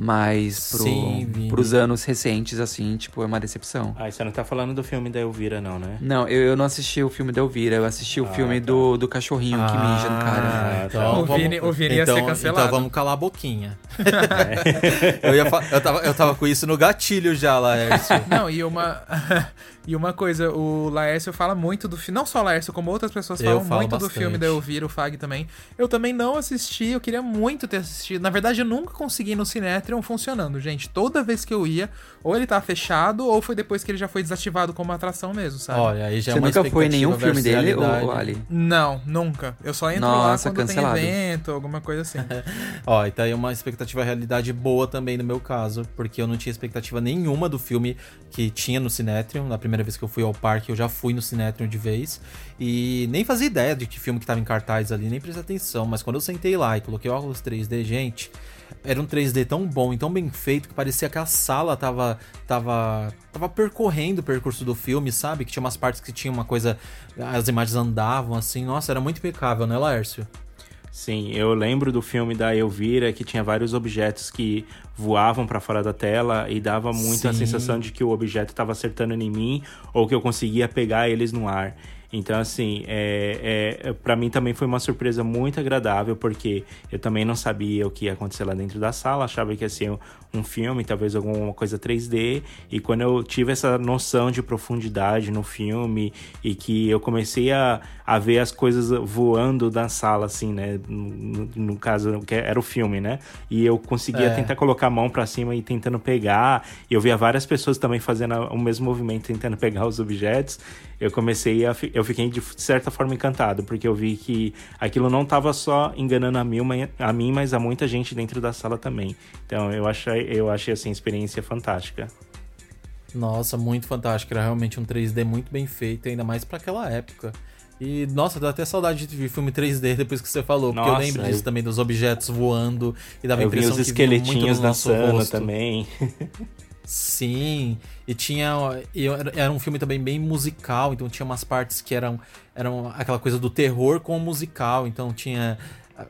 Mas pro, Sim, pros anos recentes, assim, tipo, é uma decepção. Ah, você não tá falando do filme da Elvira, não, né? Não, eu, eu não assisti o filme da Elvira, eu assisti o Ah, filme tá. do, do cachorrinho que mija no cara. Ah, então O Vini- o Vini ia então, ser cancelado. Então vamos calar a boquinha. eu, ia eu, tava, eu tava com isso no gatilho já, Laércio. Não, e uma. e uma coisa, o Laércio fala muito do filme. Não só o Laércio, como outras pessoas falam muito do bastante. filme da Elvira, o Fag também. Eu também não assisti, eu queria muito ter assistido. Na verdade, eu nunca consegui ir no Cinetrium funcionando, gente. Toda vez que eu ia, ou ele tá fechado, ou foi depois que ele já foi desativado como atração mesmo, sabe? Olha, aí já Você é uma nunca foi em nenhum filme dele, ou. Ali? Não, nunca. Eu só entro Nossa, lá quando cancelado. tem evento, alguma coisa assim. Ó, e tá aí uma expectativa realidade boa também no meu caso, porque eu não tinha expectativa nenhuma do filme que tinha no Cinetrium. Na primeira vez que eu fui ao parque, eu já fui no Cinetrium de vez. E nem fazia ideia de que filme que tava em cartaz ali, nem prestei atenção. Mas quando eu sentei lá e coloquei óculos 3D, gente, era um 3D tão bom e tão bem feito que parecia que a sala tava, tava, tava percorrendo o percurso do filme, sabe? Que tinha umas partes que tinha uma coisa. As imagens andavam assim. Nossa, era muito impecável, né, Laércio? Sim, eu lembro do filme da Elvira que tinha vários objetos que voavam pra fora da tela e dava muito a Sim. sensação de que o objeto estava acertando em mim ou que eu conseguia pegar eles no ar. Então, assim, é, é, para mim também foi uma surpresa muito agradável, porque eu também não sabia o que ia acontecer lá dentro da sala, achava que ia ser um, um filme, talvez alguma coisa 3D, e quando eu tive essa noção de profundidade no filme e que eu comecei a, a ver as coisas voando da sala, assim, né? No, no caso, que era o filme, né? E eu conseguia É. tentar colocar a mão pra cima e tentando pegar, e eu via várias pessoas também fazendo o mesmo movimento, tentando pegar os objetos. Eu comecei a. Eu fiquei de certa forma encantado, porque eu vi que aquilo não tava só enganando a mim, mas- a mim, mas a muita gente dentro da sala também. Então eu achei, eu achei assim, a experiência fantástica. Nossa, muito fantástico. Era realmente um 3D muito bem feito, ainda mais pra aquela época. E, nossa, dá até saudade de ver filme 3D depois que você falou. Porque eu Nossa, lembro eu- disso também, dos objetos voando. E dava eu vi impressão os que vinha muito esqueletinhos no dançando também. Sim, e tinha. e era um filme também bem musical, então tinha umas partes que eram, eram aquela coisa do terror com o musical. Então tinha.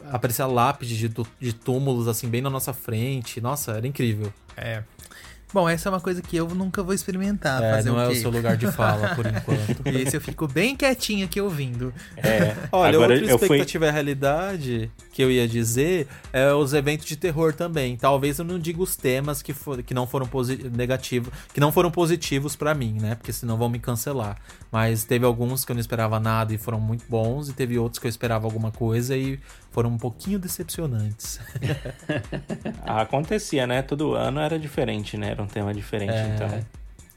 Aparecia lápide de, de túmulos assim bem na nossa frente. Nossa, era incrível. É. Bom, essa é uma coisa que eu nunca vou experimentar. é, fazer não o é o seu lugar de fala, por enquanto. Esse eu fico bem quietinho aqui ouvindo. É, Olha, agora outra eu fui. expectativa e realidade que eu ia dizer é os eventos de terror também. Talvez eu não diga os temas que, for, que não foram negativos, que não foram positivos pra mim, né? Porque senão vão me cancelar. Mas teve alguns que eu não esperava nada e foram muito bons, e teve outros que eu esperava alguma coisa e foram um pouquinho decepcionantes. Acontecia, né? Todo ano era diferente, né? Era um tema diferente, É. então.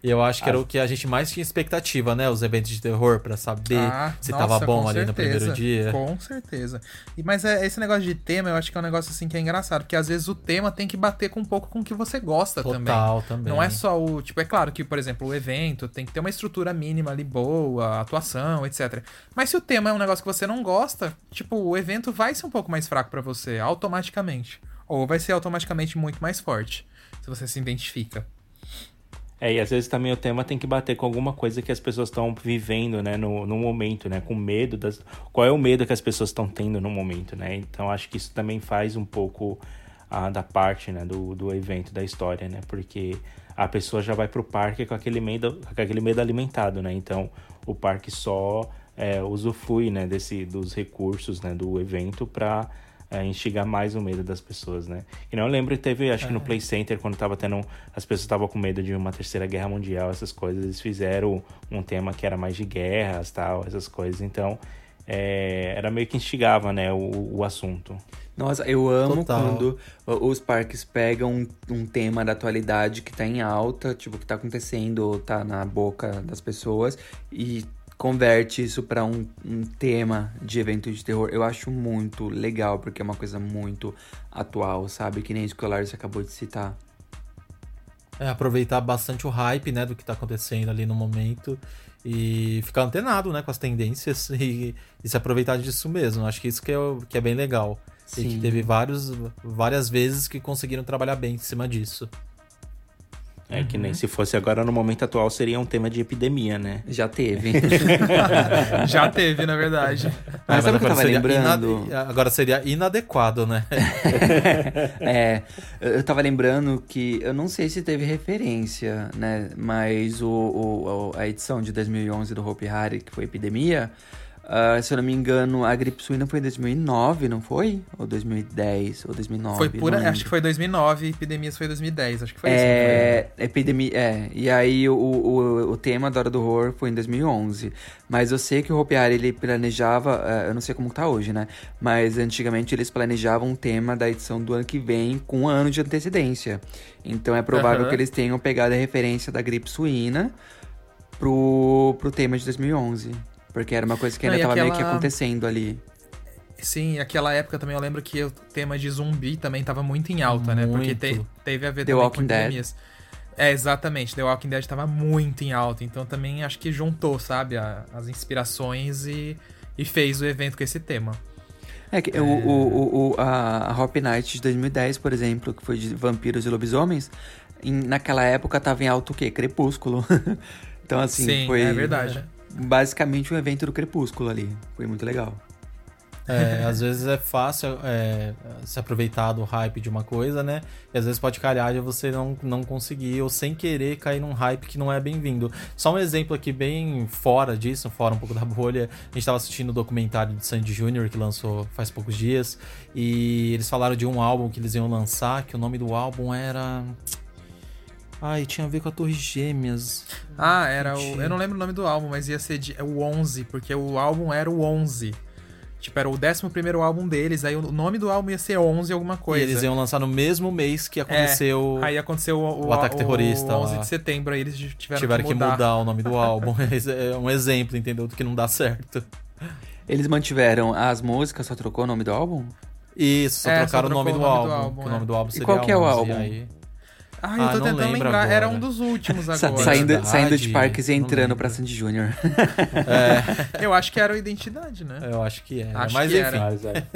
E eu acho que era Ah. o que a gente mais tinha expectativa, né? Os eventos de terror, pra saber Ah, se nossa, tava bom ali no certeza, primeiro dia. Com certeza. E, mas é, esse negócio de tema, eu acho que é um negócio assim que é engraçado, porque às vezes o tema tem que bater com um pouco com o que você gosta também. Total, também. Não é só o. Tipo, é claro que, por exemplo, o evento tem que ter uma estrutura mínima ali boa, atuação, etc. Mas se o tema é um negócio que você não gosta, tipo, o evento vai ser um pouco mais fraco pra você, automaticamente. Ou vai ser automaticamente muito mais forte, se você se identifica. É, e às vezes também o tema tem que bater com alguma coisa que as pessoas estão vivendo, né, no, no momento, né, com medo das... Qual é o medo que as pessoas estão tendo no momento, né? Então acho que isso também faz um pouco ah, da parte, né, do, do evento, da história, né? Porque a pessoa já vai pro parque com aquele medo, com aquele medo alimentado, né? Então o parque só é, usufrui, né, desse, dos recursos, né, do evento para é, instigar mais o medo das pessoas, né? E não lembro que teve, acho que no Play Center, quando tava tendo. As pessoas estavam com medo de uma terceira guerra mundial, essas coisas, eles fizeram um tema que era mais de guerras tal, essas coisas. Então, é, era meio que instigava, né, o, o assunto. Nossa, eu amo Total. quando os parques pegam um, um tema da atualidade que tá em alta, tipo, que tá acontecendo, tá na boca das pessoas, e converte isso pra um, um tema de evento de terror. Eu acho muito legal, porque é uma coisa muito atual, sabe? Que nem isso que o Lars acabou de citar. É, aproveitar bastante o hype, né, do que tá acontecendo ali no momento e ficar antenado, né, com as tendências e, e se aproveitar disso mesmo. Acho que isso que é, que é bem legal. E que Sim. teve vários, várias vezes que conseguiram trabalhar bem em cima disso. É que nem se fosse agora no momento atual seria um tema de epidemia, né? Já teve. Já teve, na verdade. Mas sabe o que eu agora tava seria lembrando? ina- Agora seria inadequado, né? é, eu tava lembrando que eu não sei se teve referência, né? Mas o, o- a edição de 2011 do Hopi Hari, que foi Epidemia, ah, se eu não me engano, a gripe suína foi em 2009, não foi? Ou 2010, ou 2009? Foi pura, acho que foi 2009 e epidemias foi 2010, acho que foi isso. não É, epidemia, é, e aí o, o, o tema da Hora do Horror foi em 2011. Mas eu sei que o Hopi Hari, ele planejava, eh, eu não sei como tá hoje, né? Mas antigamente eles planejavam um tema da edição do ano que vem com um ano de antecedência. Então é provável que eles tenham pegado a referência da gripe suína pro, pro tema de 2011. Porque era uma coisa que Não, ainda e tava meio que aquela- acontecendo ali. Sim, aquela época também eu lembro que o tema de zumbi também tava muito em alta, né? Porque te- Muito. teve a ver The também Walking com Dead. epidemias. É, exatamente. The Walking Dead tava muito em alta. Então também acho que juntou, sabe, a- as inspirações e, e fez o evento com esse tema. É que O, o, o, o- a, a Hopi Night de 2010, por exemplo, que foi de vampiros e lobisomens, em- naquela época tava em alto o quê? Crepúsculo. então, assim, Sim, foi é verdade. Basicamente um evento do Crepúsculo ali. Foi muito legal. É, às vezes é fácil é, se aproveitar do hype de uma coisa, né? E às vezes pode calhar de você não, não conseguir ou sem querer cair num hype que não é bem-vindo. Só um exemplo aqui bem fora disso, fora um pouco da bolha. A gente tava assistindo o documentário de Sandy Jr., que lançou faz poucos dias. E eles falaram de um álbum que eles iam lançar, que o nome do álbum era... Ai, tinha a ver com a Torre Gêmeas. Ah, era o. Eu não lembro o nome do álbum, mas ia ser de, é o 11, porque o álbum era o 11. Tipo, era o 11 álbum deles, aí o nome do álbum ia ser 11 alguma coisa. E eles iam lançar no mesmo mês que aconteceu... Aí aconteceu o, o ataque terrorista O 11 lá. de setembro, aí eles tiveram, tiveram que mudar. o nome do álbum. É um exemplo, entendeu? Do que não dá certo. Eles mantiveram as músicas, só trocou o nome do álbum? Isso, só É, só trocaram o nome, do, o nome do álbum, álbum, que o é. nome do álbum E seria qual que é o 11, um álbum? aí- Ah, eu Ah, tô não tentando lembrar. Era agora. um dos últimos agora. saindo, saindo de parques e entrando pra Sandy Júnior. Eu acho que era o Identidade, né? Eu acho que é. Acho Mas que enfim. era.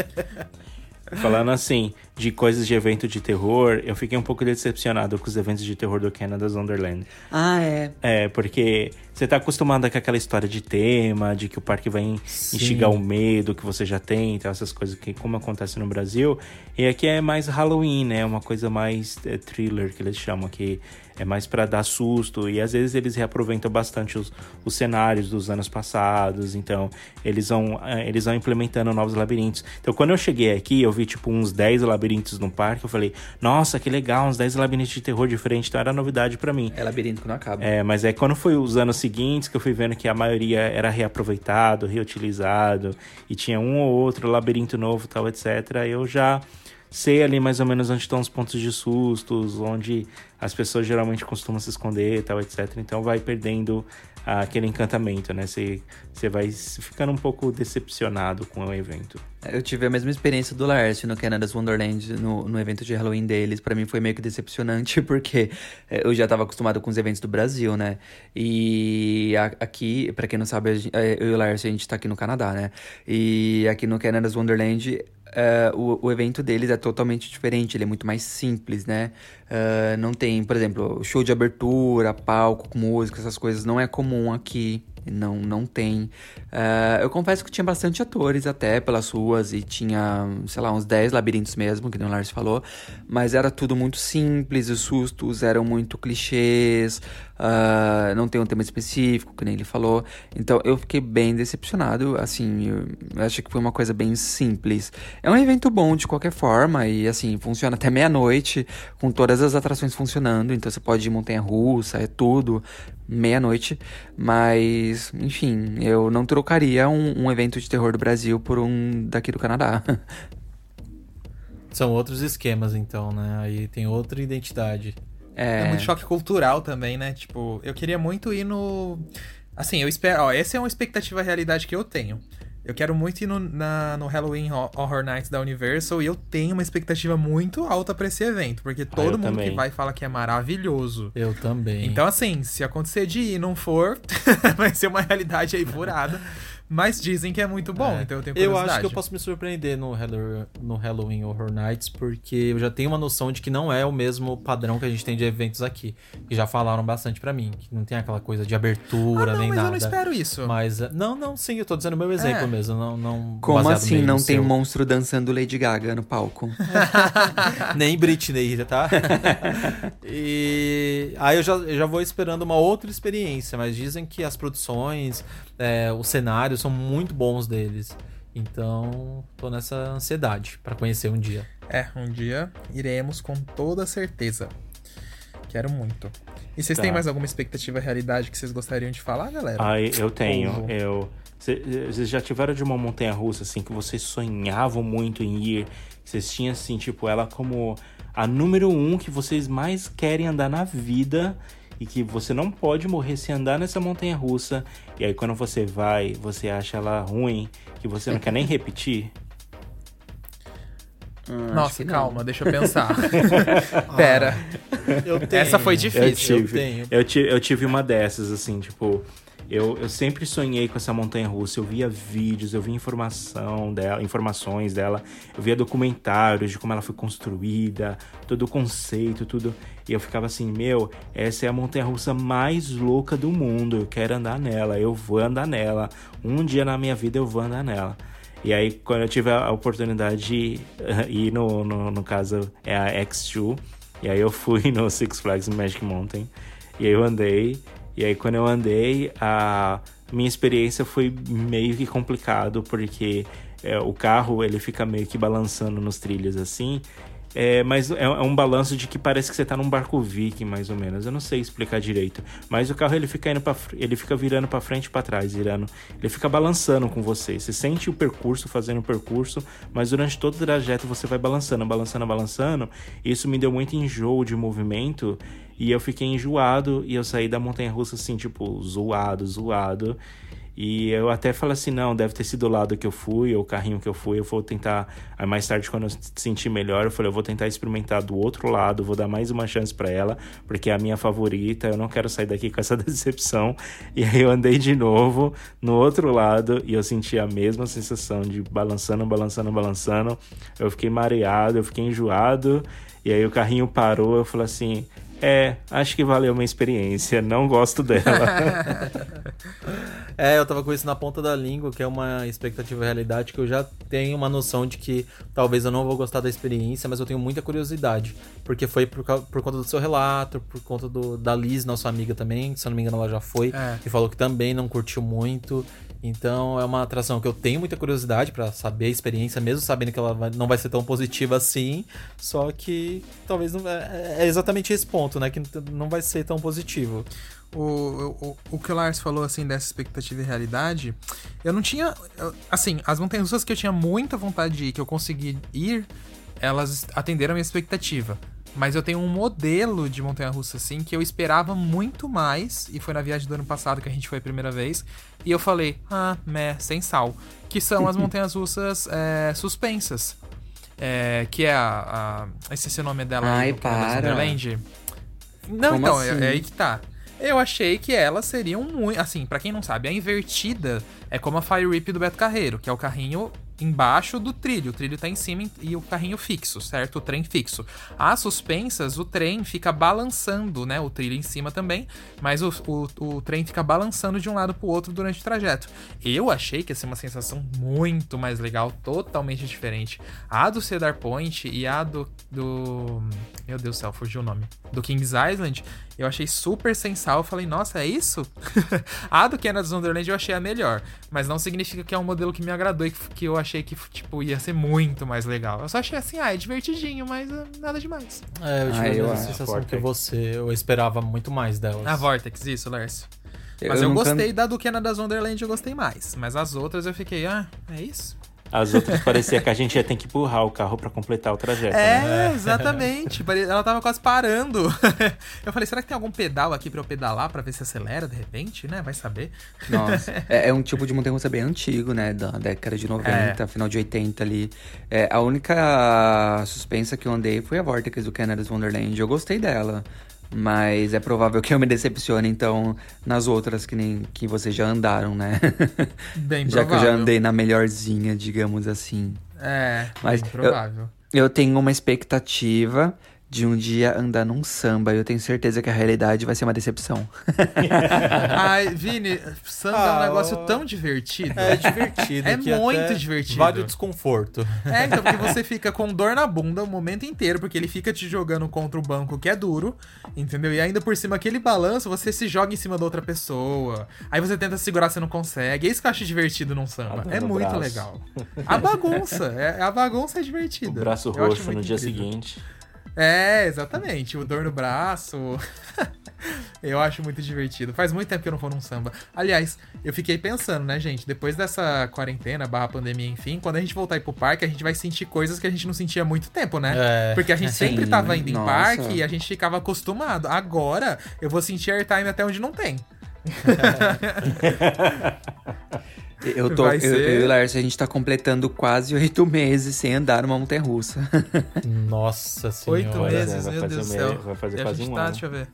É. Falando assim, de coisas de evento de terror, eu fiquei um pouco decepcionado com os eventos de terror do Canada's Wonderland. ah, é. É, porque você tá acostumado com aquela história de tema, de que o parque vai instigar o medo que você já tem, então essas coisas que como acontece no Brasil. E aqui é mais Halloween, né? Uma coisa mais é, thriller que eles chamam aqui. É mais pra dar susto. E às vezes eles reaproveitam bastante os, os cenários dos anos passados. Então, eles vão, é, eles vão implementando novos labirintos. Então, quando eu cheguei aqui, eu vi tipo uns 10 labirintos no parque. Eu falei, nossa, que legal, uns 10 labirintos de terror diferente. Então era novidade pra mim. É labirinto que não acaba. É, mas é quando foi os anos seguintes que eu fui vendo que a maioria era reaproveitado, reutilizado, e tinha um ou outro labirinto novo, tal, etc. Eu já sei ali mais ou menos onde estão os pontos de sustos, onde as pessoas geralmente costumam se esconder, tal, etc. Então vai perdendo ah, aquele encantamento, né? Você, você vai ficando um pouco decepcionado com o evento. Eu tive a mesma experiência do Laércio no Canada's Wonderland, no, no evento de Halloween deles. Pra mim foi meio que decepcionante, porque eh, eu já tava acostumado com os eventos do Brasil, né? E a- aqui, pra quem não sabe, eh, eu e o Laércio, a gente tá aqui no Canadá, né? E aqui no Canada's Wonderland, eh, o, o evento deles é totalmente diferente, ele é muito mais simples, né? Uh, não tem, por exemplo, show de abertura, palco com música, essas coisas não é comum aqui. Não, não tem. Uh, eu confesso que tinha bastante atores até pelas ruas e tinha, sei lá, uns 10 labirintos mesmo, que o Lars falou. Mas era tudo muito simples, os sustos eram muito clichês, uh, não tem um tema específico, que nem ele falou. Então eu fiquei bem decepcionado, assim, eu acho que foi uma coisa bem simples. É um evento bom de qualquer forma e, assim, funciona até meia-noite, com todas as atrações funcionando. Então você pode ir montanha-russa, é tudo meia-noite, mas enfim, eu não trocaria um, um, evento de terror do Brasil por um daqui do Canadá. São outros esquemas, então, né? Aí tem outra identidade. É... é muito choque cultural também, né? Tipo, eu queria muito ir no. Assim, eu espero. Ó, essa é uma expectativa realidade que eu tenho. Eu quero muito ir no, na, no Halloween Horror Nights da Universal e eu tenho uma expectativa muito alta para esse evento, porque ah, todo mundo também. que vai fala que é maravilhoso. Eu também. Então, assim, se acontecer de ir e não for, vai ser uma realidade aí furada. Mas dizem que é muito bom, é. então eu tenho curiosidade. Eu acho que eu posso me surpreender no, Halloween, no Halloween Horror Nights, porque eu já tenho uma noção de que não é o mesmo padrão que a gente tem de eventos aqui. E já falaram bastante para mim, que não tem aquela coisa de abertura, ah, não, nem mas nada. mas eu não espero isso. Mas, eh, não, não, sim, eu tô dizendo o meu exemplo é. mesmo, não, não Como assim não tem seu. monstro dançando Lady Gaga no palco? nem Britney, tá? e aí eu já, eu já vou esperando uma outra experiência, mas dizem que as produções, é, os cenários são muito bons deles. Então, tô nessa ansiedade para conhecer um dia. É, um dia iremos com toda certeza. Quero muito. E vocês tá. têm mais alguma expectativa realidade que vocês gostariam de falar, galera? Ah, eu tenho. Eu vocês já tiveram de uma montanha russa assim que vocês sonhavam muito em ir? Vocês tinham assim, tipo, ela como a número um que vocês mais querem andar na vida e que você não pode morrer se andar nessa montanha russa. E aí quando você vai, você acha ela ruim, que você não quer nem repetir. Hum, Nossa, calma, deixa eu pensar. Pera. Essa foi difícil. Eu tive, eu, tive, eu tive uma dessas, assim, tipo, eu, eu sempre sonhei com essa montanha russa. Eu via vídeos, eu via informação dela, informações dela, eu via documentários de como ela foi construída, todo o conceito, tudo. E eu ficava assim, meu, essa é a montanha russa mais louca do mundo. Eu quero andar nela, eu vou andar nela. Um dia na minha vida eu vou andar nela. E aí, quando eu tive a oportunidade de ir no, no, no caso, é a X2. E aí eu fui no Six Flags Magic Mountain. E aí eu andei. E aí quando eu andei, a minha experiência foi meio que complicado, porque é, o carro ele fica meio que balançando nos trilhos assim. É, mas é, é, um balanço de que parece que você tá num barco viking, mais ou menos. Eu não sei explicar direito. Mas o carro ele fica indo para ele fica virando para frente e para trás, virando. Ele fica balançando com você. Você sente o percurso, fazendo o percurso, mas durante todo o trajeto você vai balançando, balançando, balançando. Isso me deu muito enjoo de movimento e eu fiquei enjoado e eu saí da montanha russa assim, tipo, zoado, zoado. E eu até falo assim, não, deve ter sido o lado que eu fui, ou o carrinho que eu fui, eu vou tentar. Aí mais tarde, quando eu senti melhor, eu falei, eu vou tentar experimentar do outro lado, vou dar mais uma chance para ela, porque é a minha favorita, eu não quero sair daqui com essa decepção. E aí eu andei de novo no outro lado e eu senti a mesma sensação de balançando, balançando, balançando. Eu fiquei mareado, eu fiquei enjoado. E aí o carrinho parou, eu falei assim, é, acho que valeu uma experiência, não gosto dela. é, eu tava com isso na ponta da língua, que é uma expectativa e realidade que eu já tenho uma noção de que talvez eu não vou gostar da experiência, mas eu tenho muita curiosidade. Porque foi por, por conta do seu relato, por conta do, da Liz, nossa amiga também, se eu não me engano ela já foi, é. e falou que também não curtiu muito. Então é uma atração que eu tenho muita curiosidade para saber a experiência, mesmo sabendo que ela não vai ser tão positiva assim. Só que talvez não é, é exatamente esse ponto, né? Que não vai ser tão positivo. O, o, o que o Lars falou, assim, dessa expectativa e realidade, eu não tinha. Assim, as montanhas russas que eu tinha muita vontade de ir, que eu consegui ir, elas atenderam a minha expectativa. Mas eu tenho um modelo de montanha-russa, assim, que eu esperava muito mais. E foi na viagem do ano passado que a gente foi a primeira vez. E eu falei, ah, meh, sem sal. Que são as montanhas-russas é, suspensas. É, que é a, a. Esse é o nome dela. Ai, aí, para. Wonderland. Não, Como então, é, assim? é, é aí que tá. Eu achei que elas seriam muito. Assim, para quem não sabe, a invertida é como a Fire Whip do Beto Carreiro, que é o carrinho embaixo do trilho. O trilho tá em cima e o carrinho fixo, certo? O trem fixo. As suspensas, o trem fica balançando, né? O trilho em cima também, mas o, o, o trem fica balançando de um lado pro outro durante o trajeto. Eu achei que ia ser uma sensação muito mais legal, totalmente diferente. A do Cedar Point e a do. do meu Deus do céu, fugiu o nome. Do Kings Island, eu achei super sensal. Eu falei, nossa, é isso? a do Canada's Wonderland eu achei a melhor. Mas não significa que é um modelo que me agradou e que, que eu achei que, tipo, ia ser muito mais legal. Eu só achei assim, ah, é divertidinho, mas uh, nada demais. É, eu tive Ah, eu a sensação que você. Eu esperava muito mais delas. A Vortex, isso, Lércio. Eu Mas eu, nunca- gostei da do Canada's Wonderland, eu gostei mais. Mas as outras eu fiquei, ah, é isso? As outras parecia que a gente ia ter que empurrar o carro pra completar o trajeto. né? É, exatamente. Ela tava quase parando. Eu falei, será que tem algum pedal aqui pra eu pedalar pra ver se acelera de repente, né? Vai saber. Nossa, é, é um tipo de montanha-russa bem antigo, né? Da década de 90, É. final de 80 ali. É, a única suspensa que eu andei foi a Vortex do Canada's Wonderland. Eu gostei dela. Mas é provável que eu me decepcione, então, nas outras que nem que vocês já andaram, né? Bem já que eu já provável. andei na melhorzinha, digamos assim. É, Mas bem eu- provável. Eu tenho uma expectativa de um dia andar num samba. Eu tenho certeza que a realidade vai ser uma decepção. Ai, Vini, samba é um Ah, negócio tão divertido. É divertido. É que muito até divertido. Vale o desconforto. É, então, porque você fica com dor na bunda o momento inteiro, porque ele fica te jogando contra o banco que é duro, entendeu? E ainda por cima, aquele balanço, você se joga em cima da outra pessoa. Aí você tenta segurar, você não consegue. É isso que eu acho divertido num samba. É muito braço. legal. A bagunça. É, a bagunça é O divertida. braço Eu acho roxo no muito dia incrível. seguinte. É, exatamente. O dor no braço. eu acho muito divertido. Faz muito tempo que eu não vou num samba. Aliás, eu fiquei pensando, né, gente? Depois dessa quarentena, barra pandemia, enfim, quando a gente voltar aí pro parque, a gente vai sentir coisas que a gente não sentia há muito tempo, né? É. Porque a gente Sim, sempre tava indo em nossa. parque e a gente ficava acostumado. Agora, eu vou sentir airtime até onde não tem. Eu tô. Vai Eu, ser- eu e o Lars, a gente tá completando quase oito meses sem andar numa montanha russa. Nossa senhora. Oito é, meses, vai meu fazer Deus do céu. vai fazer quase um tá, ano. deixa eu ver.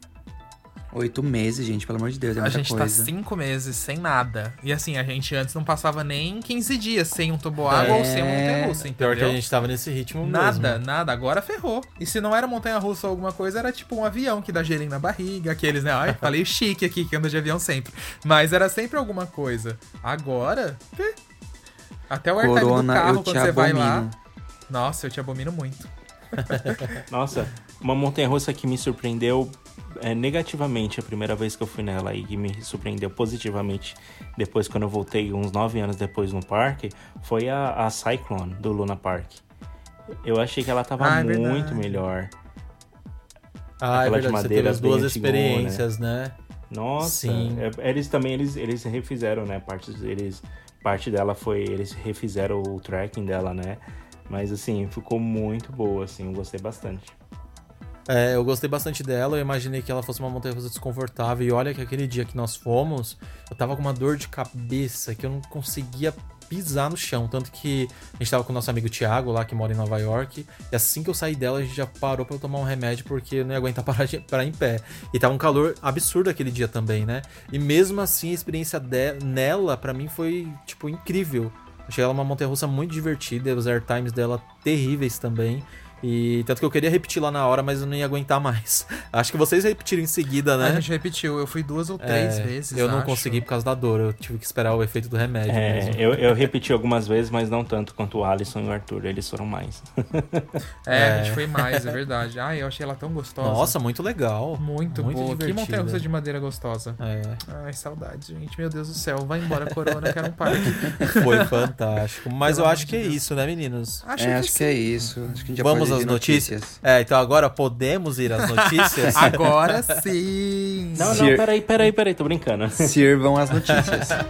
Oito meses, gente, pelo amor de Deus, é A muita gente coisa. tá cinco meses sem nada. E assim, a gente antes não passava nem 15 dias sem um toboágua ou sem uma montanha russa, Pior que a entendeu? gente tava nesse ritmo Nada, mesmo. nada. Agora ferrou. E se não era montanha russa ou alguma coisa, era tipo um avião que dá gelinho na barriga, aqueles, né? Ai, falei chique aqui, que anda de avião sempre. Mas era sempre alguma coisa. Agora, até o airtime do Corona, carro, quando você vai lá. abomino. Nossa, eu te abomino muito. Nossa, uma montanha russa que me surpreendeu é, negativamente a primeira vez que eu fui nela e que me surpreendeu positivamente depois, quando eu voltei uns nove anos depois no parque, foi a, a Cyclone do Luna Park. Eu achei que ela tava Ah, é muito verdade. melhor. Ah, é Aquela de verdade. Você teve madeira as duas antigona, experiências, né? Nossa, Sim. é- eles também eles, eles refizeram, né? Parte eles parte dela foi eles refizeram o tracking dela, né? Mas assim, ficou muito boa, assim, eu gostei bastante. É, eu gostei bastante dela, eu imaginei que ela fosse uma montanha russa desconfortável. E olha que aquele dia que nós fomos, eu tava com uma dor de cabeça que eu não conseguia pisar no chão. Tanto que a gente tava com o nosso amigo Thiago lá, que mora em Nova York. E assim que eu saí dela, a gente já parou pra eu tomar um remédio porque eu não ia aguentar parar, de- parar em pé. E tava um calor absurdo aquele dia também, né? E mesmo assim, a experiência de- nela, pra mim, foi, tipo, incrível. Achei ela uma montanha russa muito divertida, os airtimes dela terríveis também. E tanto que eu queria repetir lá na hora, mas eu não ia aguentar mais. Acho que vocês repetiram em seguida, né? A gente repetiu, eu fui duas ou três É, vezes. Eu não acho. consegui por causa da dor, eu tive que esperar o efeito do remédio É, mesmo. eu, eu repeti algumas vezes, mas não tanto quanto o Alisson e o Arthur, eles foram mais. É, É. a gente foi mais, é verdade. Ai, eu achei ela tão gostosa. Nossa, muito legal. Muito, boa. Que montanha russa de madeira gostosa. É, Ai, saudade, gente. Meu Deus do céu. Vai embora, Corona, quero um parque. foi fantástico. Mas Pelo eu acho que é Deus. isso, né, meninos? Acho É, acho que é isso. Acho que a gente já Vamos pode às ir de notícias? É, então agora podemos ir às notícias? Agora sim. Não, não, Sir- peraí, peraí, peraí, tô brincando. Sirvam as notícias.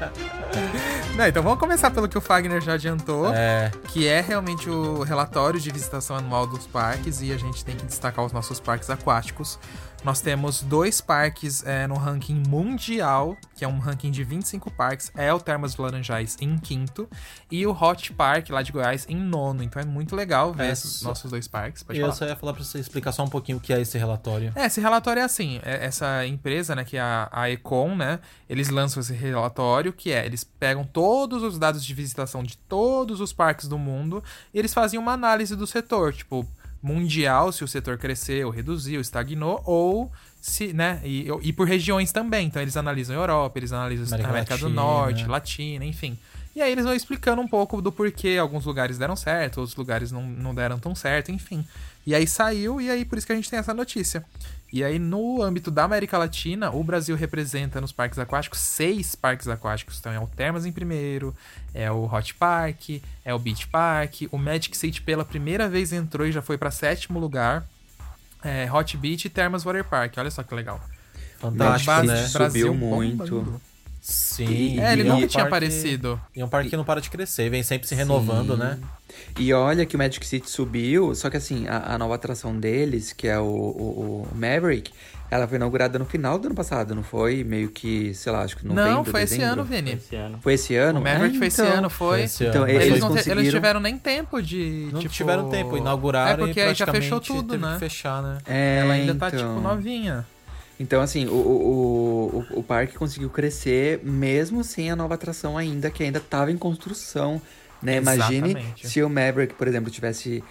Não, então vamos começar pelo que o Fagner já adiantou, é, que é realmente o relatório de visitação anual dos parques e a gente tem que destacar os nossos parques aquáticos. Nós temos dois parques é, no ranking mundial, que é um ranking de 25 parques. É o Termas de Laranjais em quinto. E o Hot Park, lá de Goiás, em nono. Então é muito legal ver É, esses só- nossos dois parques. Pode E eu falar. só ia falar pra você explicar só um pouquinho o que é esse relatório. É, esse relatório é assim, é- essa empresa, né, que é a, a Econ, né, eles lançam esse relatório que é, eles pegam todos os dados de visitação de todos os parques do mundo e eles fazem uma análise do setor, tipo, mundial, se o setor cresceu, reduziu, estagnou, ou se, né, e, e por regiões também, então eles analisam a Europa, eles analisam América América do Latina. Norte, Latina, enfim. E aí eles vão explicando um pouco do porquê alguns lugares deram certo, outros lugares não, não deram tão certo, enfim. E aí saiu, e aí por isso que a gente tem essa notícia. E aí, no âmbito da América Latina, o Brasil representa nos parques aquáticos seis parques aquáticos. Então é o Termas em primeiro, é o Hot Park, é o Beach Park, o Magic City pela primeira vez entrou e já foi para sétimo lugar. É, Hot Beach e Termas Water Park. Olha só que legal. Fantástico, Base- né? Subiu bombando. Sim. É, ele e um nunca tinha parque- aparecido. E é um parque que não para de crescer, vem sempre se renovando, né? E olha que o Magic City subiu, só que assim, a, a nova atração deles, que é o, o- o Maverick, ela foi inaugurada no final do ano passado, não foi? Meio que, sei lá, acho que novembro, Não, foi esse dezembro. ano, Vini. Esse ano. Foi esse ano? O Maverick É, foi esse então. ano, foi. Foi esse Então, ano. eles Eles, Mas não te- eles conseguiram- tiveram nem tempo de. não tipo... tiveram tempo, inauguraram É porque e aí já fechou tudo, né? fechar, né? É, Ela ainda tá, então. tipo, novinha. Então, assim, o, o, o, o parque conseguiu crescer mesmo sem a nova atração ainda, que ainda estava em construção, né? Imagine Exatamente. se o Maverick, por exemplo, tivesse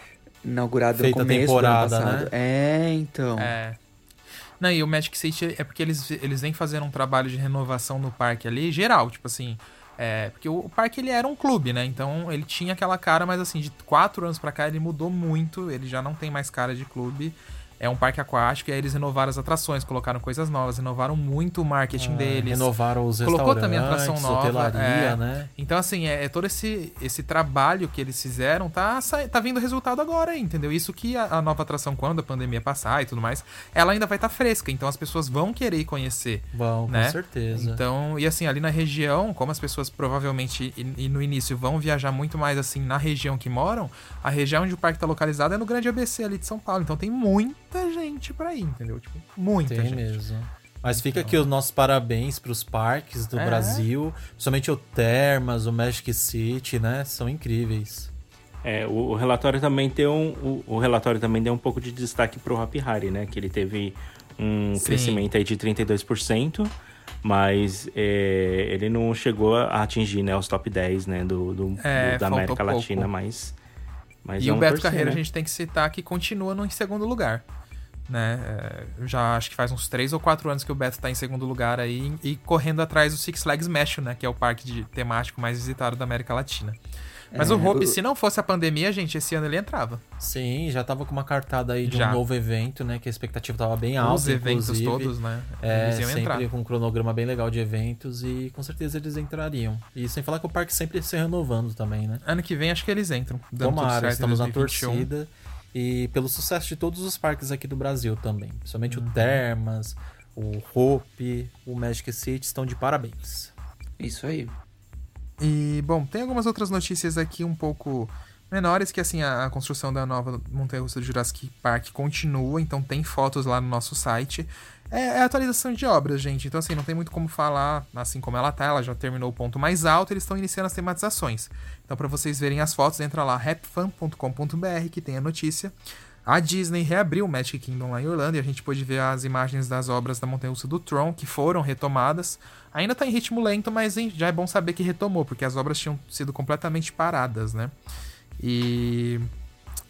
inaugurado Feita no começo temporada, do ano passado. né? É, então. É. Não, e o Magic City é porque eles, eles vêm fazendo um trabalho de renovação no parque ali, geral, tipo assim. É, porque o, o parque ele era um clube, né? Então ele tinha aquela cara, mas assim, de quatro anos pra cá ele mudou muito, ele já não tem mais cara de clube. É um parque aquático e aí eles renovaram as atrações, colocaram coisas novas, renovaram muito o marketing Ah, deles. Renovaram os Colocou também atração nova, hotelaria, é. né? Então, assim, é, é todo esse, esse trabalho que eles fizeram, tá, tá vindo resultado agora, entendeu? Isso que a, a nova atração, quando a pandemia passar e tudo mais, ela ainda vai estar fresca, então as pessoas vão querer conhecer. Vão, né? com certeza. Então, e assim, ali na região, como as pessoas provavelmente e, e no início vão viajar muito mais assim na região que moram, a região onde o parque tá localizado é no Grande ABC ali de São Paulo. Então tem muita gente pra ir, entendeu? Tipo, muita Tem gente. mesmo. Mas fica aqui os nossos parabéns pros parques do É. Brasil, principalmente o Termas, o Magic City, né? São incríveis. É, o, o relatório também tem um, o, o relatório também deu um pouco de destaque pro Happy Hari, né? Que ele teve um Sim. crescimento aí de 32%, mas é, ele não chegou a atingir né, os top 10 né, do, do- É, do- da América pouco. Latina, mas, mas E o vamos Beto Carreira né? a gente tem que citar que continua no, em segundo lugar. Né? É, eu já acho que faz uns 3 ou 4 anos que o Beto tá em segundo lugar aí e correndo atrás do Six Flags México, né? Que é o parque de, temático mais visitado da América Latina. Mas É, o Hope, o- se não fosse a pandemia, gente, esse ano ele entrava. Sim, já tava com uma cartada aí de Já. um novo evento, né? Que a expectativa tava bem alta, Os eventos inclusive. todos, né? É, eles iam sempre entrar. com um cronograma bem legal de eventos e com certeza eles entrariam. E sem falar que o parque sempre se renovando também, né? Ano que vem acho que eles entram. Tomara, estamos na 2021. torcida. E pelo sucesso de todos os parques aqui do Brasil também. Principalmente Uhum. o Termas, o Hope, o Magic City estão de parabéns. Isso aí. E, bom, tem algumas outras notícias aqui um pouco menores, que assim, a, a construção da nova montanha-russa do Jurassic Park continua, então tem fotos lá no nosso site. É, é atualização de obras, gente, então assim, não tem muito como falar assim como ela tá, ela já terminou o ponto mais alto, eles estão iniciando as tematizações. Então, para vocês verem as fotos, entra lá, rapfan.com.br, que tem a notícia. A Disney reabriu o Magic Kingdom lá em Orlando e a gente pôde ver as imagens das obras da montanha-russa do Tron, que foram retomadas. Ainda tá em ritmo lento, mas hein, já é bom saber que retomou, porque as obras tinham sido completamente paradas, né? E...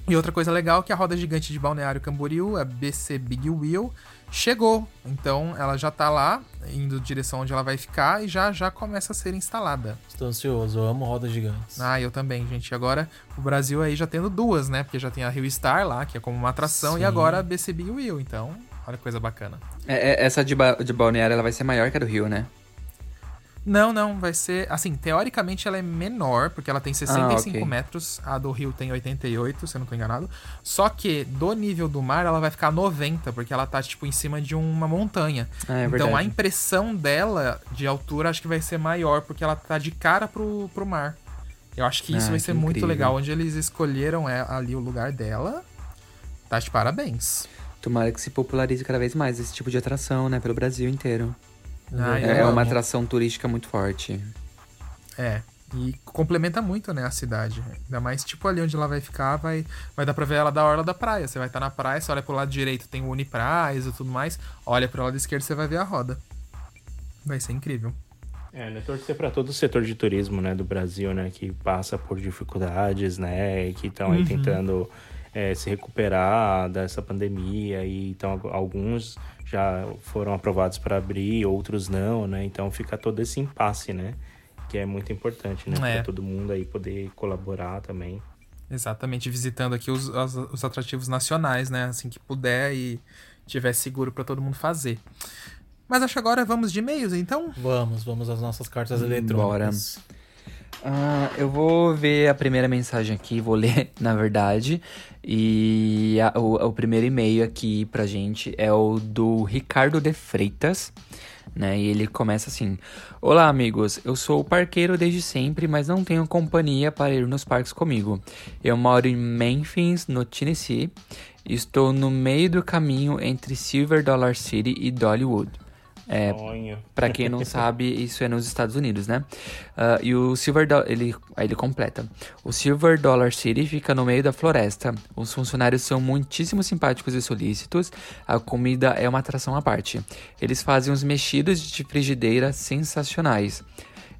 E outra coisa legal é que a roda gigante de Balneário Camboriú, a BC Big Wheel, chegou. Então ela já tá lá, indo em direção onde ela vai ficar e já já começa a ser instalada. Estou ansioso, eu amo rodas gigantes. Ah, eu também, gente. Agora o Brasil aí já tendo duas, né? Porque já tem a Rio Star lá, que é como uma atração, Sim. e agora a BC Big Wheel. Então, olha que coisa bacana. É, é, essa de, ba de Balneário, ela vai ser maior que a do Rio, né? Não, não, vai ser. Assim, teoricamente ela é menor, porque ela tem 65 ok. metros, a do Rio tem 88, se eu não tô enganado. Só que do nível do mar ela vai ficar 90, porque ela tá, tipo, em cima de uma montanha. Ah, é então verdade. a impressão dela de altura acho que vai ser maior, porque ela tá de cara pro, pro mar. Eu acho que isso Ah, vai que ser muito incrível. legal. Onde eles escolheram é, ali o lugar dela, tá de parabéns. Tomara que se popularize cada vez mais esse tipo de atração, né? Pelo Brasil inteiro. Ai, é eu uma amo. atração turística muito forte. É. E complementa muito, né, a cidade. Ainda mais, tipo, ali onde ela vai ficar, vai, vai dar pra ver ela da orla da praia. Você vai estar na praia, você olha pro lado direito, tem o Unipraias e tudo mais. Olha pro lado esquerdo, você vai ver a roda. Vai ser incrível. É, né, torcer para todo o setor de turismo, né, do Brasil, né, que passa por dificuldades, né, e que estão aí tentando é, se recuperar dessa pandemia e então alguns já foram aprovados para abrir, outros não, né, então fica todo esse impasse, né, que é muito importante, né, É. para todo mundo aí poder colaborar também. Exatamente, visitando aqui os, os, os atrativos nacionais, né? Assim que puder e tiver seguro pra todo mundo fazer. Mas acho que agora vamos de e-mails, então? Vamos, vamos às nossas cartas Bora. Ah, eu vou ver a primeira mensagem aqui, vou ler, na verdade. E a- o, o primeiro e-mail aqui pra gente é o do Ricardo de Freitas, né? E ele começa assim: Olá, amigos. Eu sou parqueiro desde sempre, mas não tenho companhia para ir nos parques comigo. Eu moro em Memphis, no Tennessee. Estou no meio do caminho entre Silver Dollar City e Dollywood. É. Pra quem não sabe, isso é nos Estados Unidos, né? Ah, e o Silver Dollar, ele, aí ele completa. O Silver Dollar City fica no meio da floresta. Os funcionários são muitíssimo simpáticos e solícitos. A comida é uma atração à parte. Eles fazem uns mexidos de frigideira sensacionais.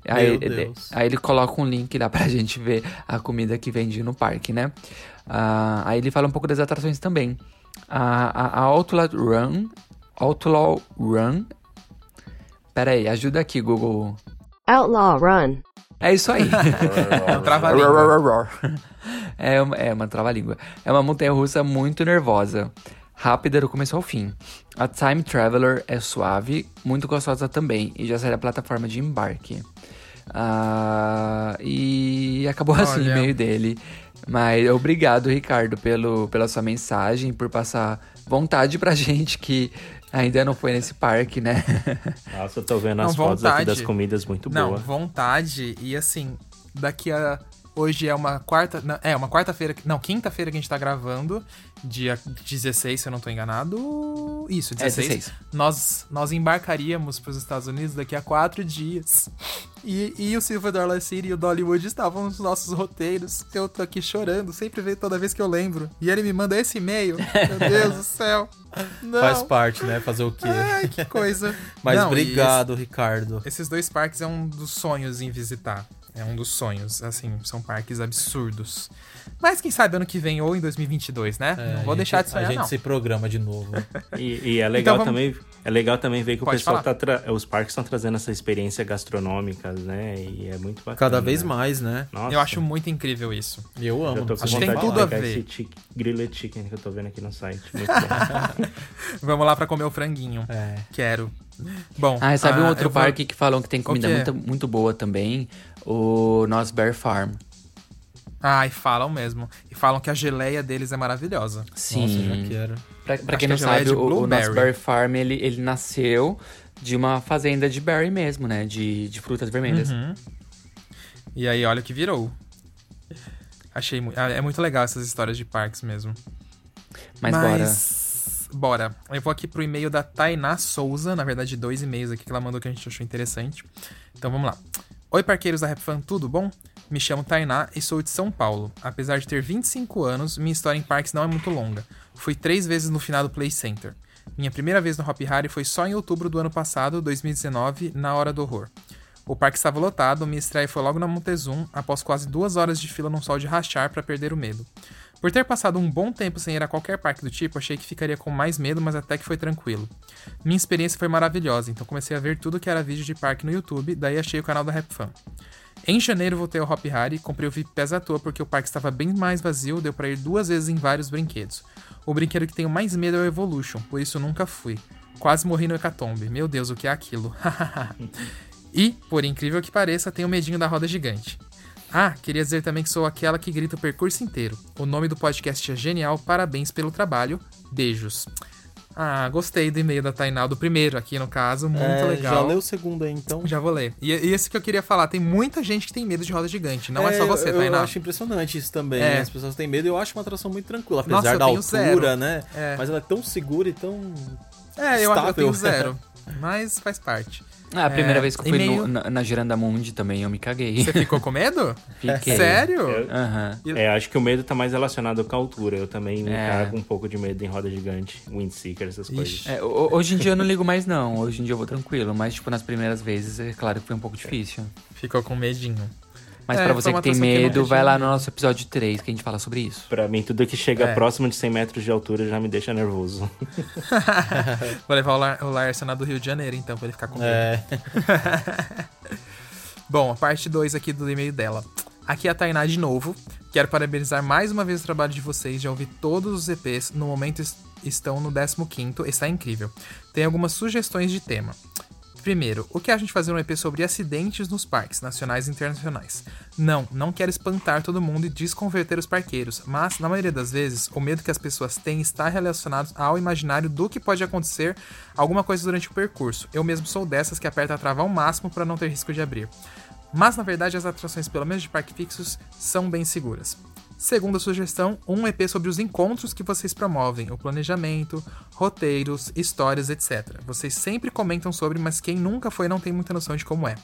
Aí, ele, aí ele coloca um link lá pra gente ver a comida que vende no parque, né? Ah, aí ele fala um pouco das atrações também. A, a, a Outlaw Run, Outlaw Run Pera aí, ajuda aqui, Google. Outlaw Run. É isso aí. É um trava-língua. é, uma, é uma trava-língua. É uma montanha-russa muito nervosa. Rápida do começo ao fim. A Time Traveler é suave, muito gostosa também. E já sai da plataforma de embarque. Ah, e acabou assim o Olha. e-mail dele. Mas obrigado, Ricardo, pelo, pela sua mensagem, por passar vontade pra gente que ainda não foi nesse parque, né? Nossa, eu tô vendo Não, as fotos aqui vontade. das comidas muito Não, boas. vontade. E assim, daqui a. Hoje é uma quarta. não, É, uma quarta-feira. Não, quinta-feira que a gente tá gravando. Dia 16, se eu não tô enganado. Isso, 16. 16. Nós, nós embarcaríamos pros Estados Unidos daqui a quatro dias. E, e o Silver Dollar City e o Dollywood estavam nos nossos roteiros. Eu tô aqui chorando, sempre veio toda vez que eu lembro. E ele me manda esse e-mail. Meu Deus do céu. Não. Faz parte, né? Fazer o quê? Ai, que coisa. Mas Não, obrigado, Ricardo. esse- esses dois parques é um dos sonhos em visitar. É um dos sonhos, assim, são parques absurdos. Mas quem sabe ano que vem ou em 2022, né? É, não vou deixar gente- de sonhar, A gente não. se programa de novo. E, e é legal Então vamos- também. É legal também ver que Pode o pessoal falar. tá tra- os parques estão trazendo essa experiência gastronômica, né? E é muito bacana. Cada vez né? mais, né? Nossa, Eu acho muito incrível isso. E eu amo. Eu tô com Acho que tem tudo a ver. esse grilled chicken que eu tô vendo aqui no site. Muito bom. Vamos lá pra comer o franguinho. É. Quero. Bom. Ah, sabe um ah, outro eu vou- parque que falam que tem comida muito, muito boa também? O Nosso Bear Farm. Ai, falam mesmo. E falam que a geleia deles é maravilhosa. Sim. Nossa, já quero. Pra, pra quem que não é sabe, de o, o. Bear Farm, ele, ele nasceu de uma fazenda de berry mesmo, né? De, de frutas vermelhas. Uhum. E aí, olha o que virou. Achei mu- ah, É muito legal essas histórias de parques mesmo. Mas, bora. Mas, bora. Eu vou aqui pro e-mail da Tainá Souza, na verdade, dois e-mails aqui que ela mandou que a gente achou interessante. Então vamos lá. Oi, parqueiros da RapFan, tudo bom? Me chamo Tainá e sou de São Paulo. Apesar de ter 25 anos, minha história em parques não é muito longa. Fui três vezes no finado Play Center. Minha primeira vez no Hop Hari foi só em outubro do ano passado, 2019, na Hora do Horror. O parque estava lotado, minha estreia foi logo na Montezum, após quase duas horas de fila num sol de rachar para perder o medo. Por ter passado um bom tempo sem ir a qualquer parque do tipo, achei que ficaria com mais medo, mas até que foi tranquilo. Minha experiência foi maravilhosa, então comecei a ver tudo que era vídeo de parque no YouTube, daí achei o canal da RapFan. Em janeiro voltei ao Hop Hari, comprei o VIP Pés à toa porque o parque estava bem mais vazio, deu pra ir duas vezes em vários brinquedos. O brinquedo que tenho mais medo é o Evolution, por isso nunca fui. Quase morri no Hecatombe. Meu Deus, o que é aquilo? e, por incrível que pareça, tenho medinho da roda gigante. Ah, queria dizer também que sou aquela que grita o percurso inteiro. O nome do podcast é genial, parabéns pelo trabalho. Beijos. Ah, gostei do e-mail da Tainá, do primeiro aqui no caso, muito É, legal. Já leu o segundo aí, então. Já vou ler. E, e esse que eu queria falar, tem muita gente que tem medo de roda gigante. Não é, só você, eu, Tainá. Eu acho impressionante isso também. É. né? As pessoas têm medo. Eu acho uma atração muito tranquila, apesar Nossa, eu da altura, zero. né? É. Mas ela é tão segura e tão. É, eu, eu estável. tenho zero. Mas faz parte. Ah, a primeira É, vez que eu fui e-mail- no- na, na Giranda Mundi também, eu me caguei. Você ficou com medo? Fiquei. Sério? Aham. E- É, acho que o medo tá mais relacionado com a altura. Eu também me É. cago um pouco de medo em roda gigante, windseeker, essas coisas. Ixi. É, ho- hoje em dia eu não ligo mais, não. Hoje em dia eu vou tranquilo. Mas, tipo, nas primeiras vezes, é claro que foi um pouco difícil. Ficou com medinho. Mas É, pra foi você que tem que medo, não vai lá no nosso episódio 3 que a gente fala sobre isso. Pra mim, tudo que chega É. próximo de 100 metros de altura já me deixa nervoso. Vou levar o, Lar o Larson lá do Rio de Janeiro, então, pra ele ficar com medo. É. Bom, a parte 2 aqui do e-mail dela. Aqui é a Tainá de novo. Quero parabenizar mais uma vez o trabalho de vocês. Já ouvi todos os EPs. No momento es- estão no 15º. Está incrível. Tem algumas sugestões de tema. Primeiro, o que a gente fazer um EP sobre acidentes nos parques, nacionais e internacionais? Não, não quero espantar todo mundo e desconverter os parqueiros, mas, na maioria das vezes, o medo que as pessoas têm está relacionado ao imaginário do que pode acontecer alguma coisa durante o percurso. Eu mesmo sou dessas que aperta a trava ao máximo para não ter risco de abrir. Mas, na verdade, as atrações, pelo menos de parque fixos, são bem seguras. Segunda sugestão, um EP sobre os encontros que vocês promovem, o planejamento, roteiros, histórias, etc. Vocês sempre comentam sobre, mas quem nunca foi não tem muita noção de como é.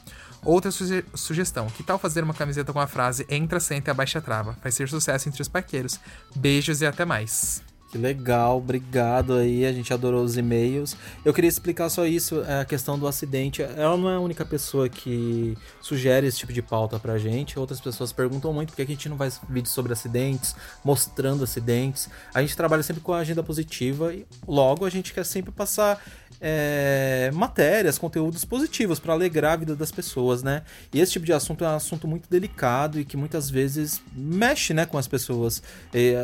Outra suge- sugestão, que tal fazer uma camiseta com a frase Entra, senta e abaixa a trava? Vai ser sucesso entre os parqueiros. Beijos e até mais. Que legal, obrigado aí, a gente adorou os e-mails. Eu queria explicar só isso, é, a questão do acidente. Ela não é a única pessoa que sugere esse tipo de pauta pra gente. Outras pessoas perguntam muito por que a gente não faz vídeos sobre acidentes, mostrando acidentes. A gente trabalha sempre com a agenda positiva e logo a gente quer sempre passar é, matérias, conteúdos positivos para alegrar a vida das pessoas, né? E esse tipo de assunto é um assunto muito delicado e que muitas vezes mexe, né, com as pessoas.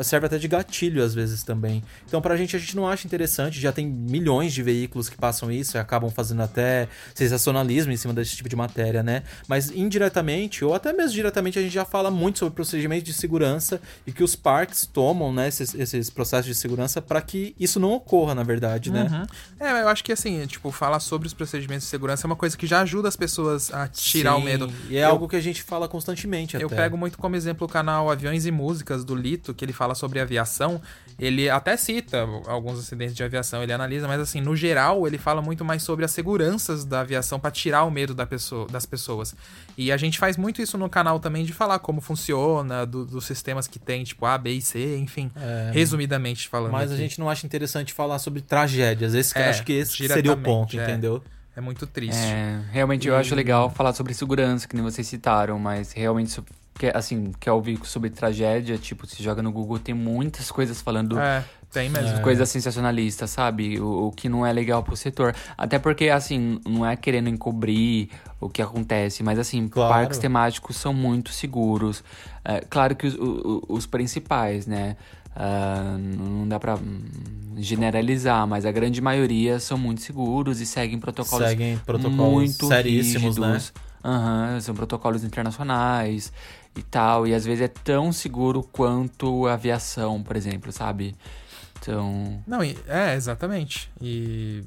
Serve até de gatilho às vezes também. Então, pra gente, a gente não acha interessante. Já tem milhões de veículos que passam isso e acabam fazendo até sensacionalismo em cima desse tipo de matéria, né? Mas indiretamente, ou até mesmo diretamente, a gente já fala muito sobre procedimentos de segurança e que os parques tomam, né, esses, esses processos de segurança para que isso não ocorra, na verdade, né? Uhum. É, eu acho que assim, tipo, falar sobre os procedimentos de segurança é uma coisa que já ajuda as pessoas a tirar o Sim, medo. E é Eu- algo que a gente fala constantemente Eu até. pego muito como exemplo o canal Aviões e Músicas do Lito, que ele fala sobre aviação. Ele até cita alguns acidentes de aviação, ele analisa, mas assim, no geral, ele fala muito mais sobre as seguranças da aviação para tirar o medo da pessoa, das pessoas. E a gente faz muito isso no canal também de falar como funciona, do- dos sistemas que tem, tipo A, B e C, enfim, resumidamente falando. É. Mas a aqui. gente não acha interessante falar sobre tragédias. Esse, É, acho que esse seria o ponto, é. entendeu? é muito triste. É, realmente eu acho legal falar sobre segurança, que nem vocês citaram, mas realmente, quer, assim, quer ouvir sobre tragédia, tipo, se joga no Google, tem muitas coisas falando É, tem mesmo. coisas sensacionalistas, sabe? O, o que não é legal pro setor. Até porque, assim, não é querendo encobrir o que acontece, mas, assim, Claro. parques temáticos são muito seguros. É, claro que os, o- o- os principais, né? Ah, não dá pra hum, generalizar, mas a grande maioria são muito seguros e seguem protocolos Seguem protocolos muito seríssimos, né? rígidos. Aham, são protocolos internacionais e tal. E às vezes é tão seguro quanto a aviação, por exemplo, sabe? Então. Não, é, exatamente. E.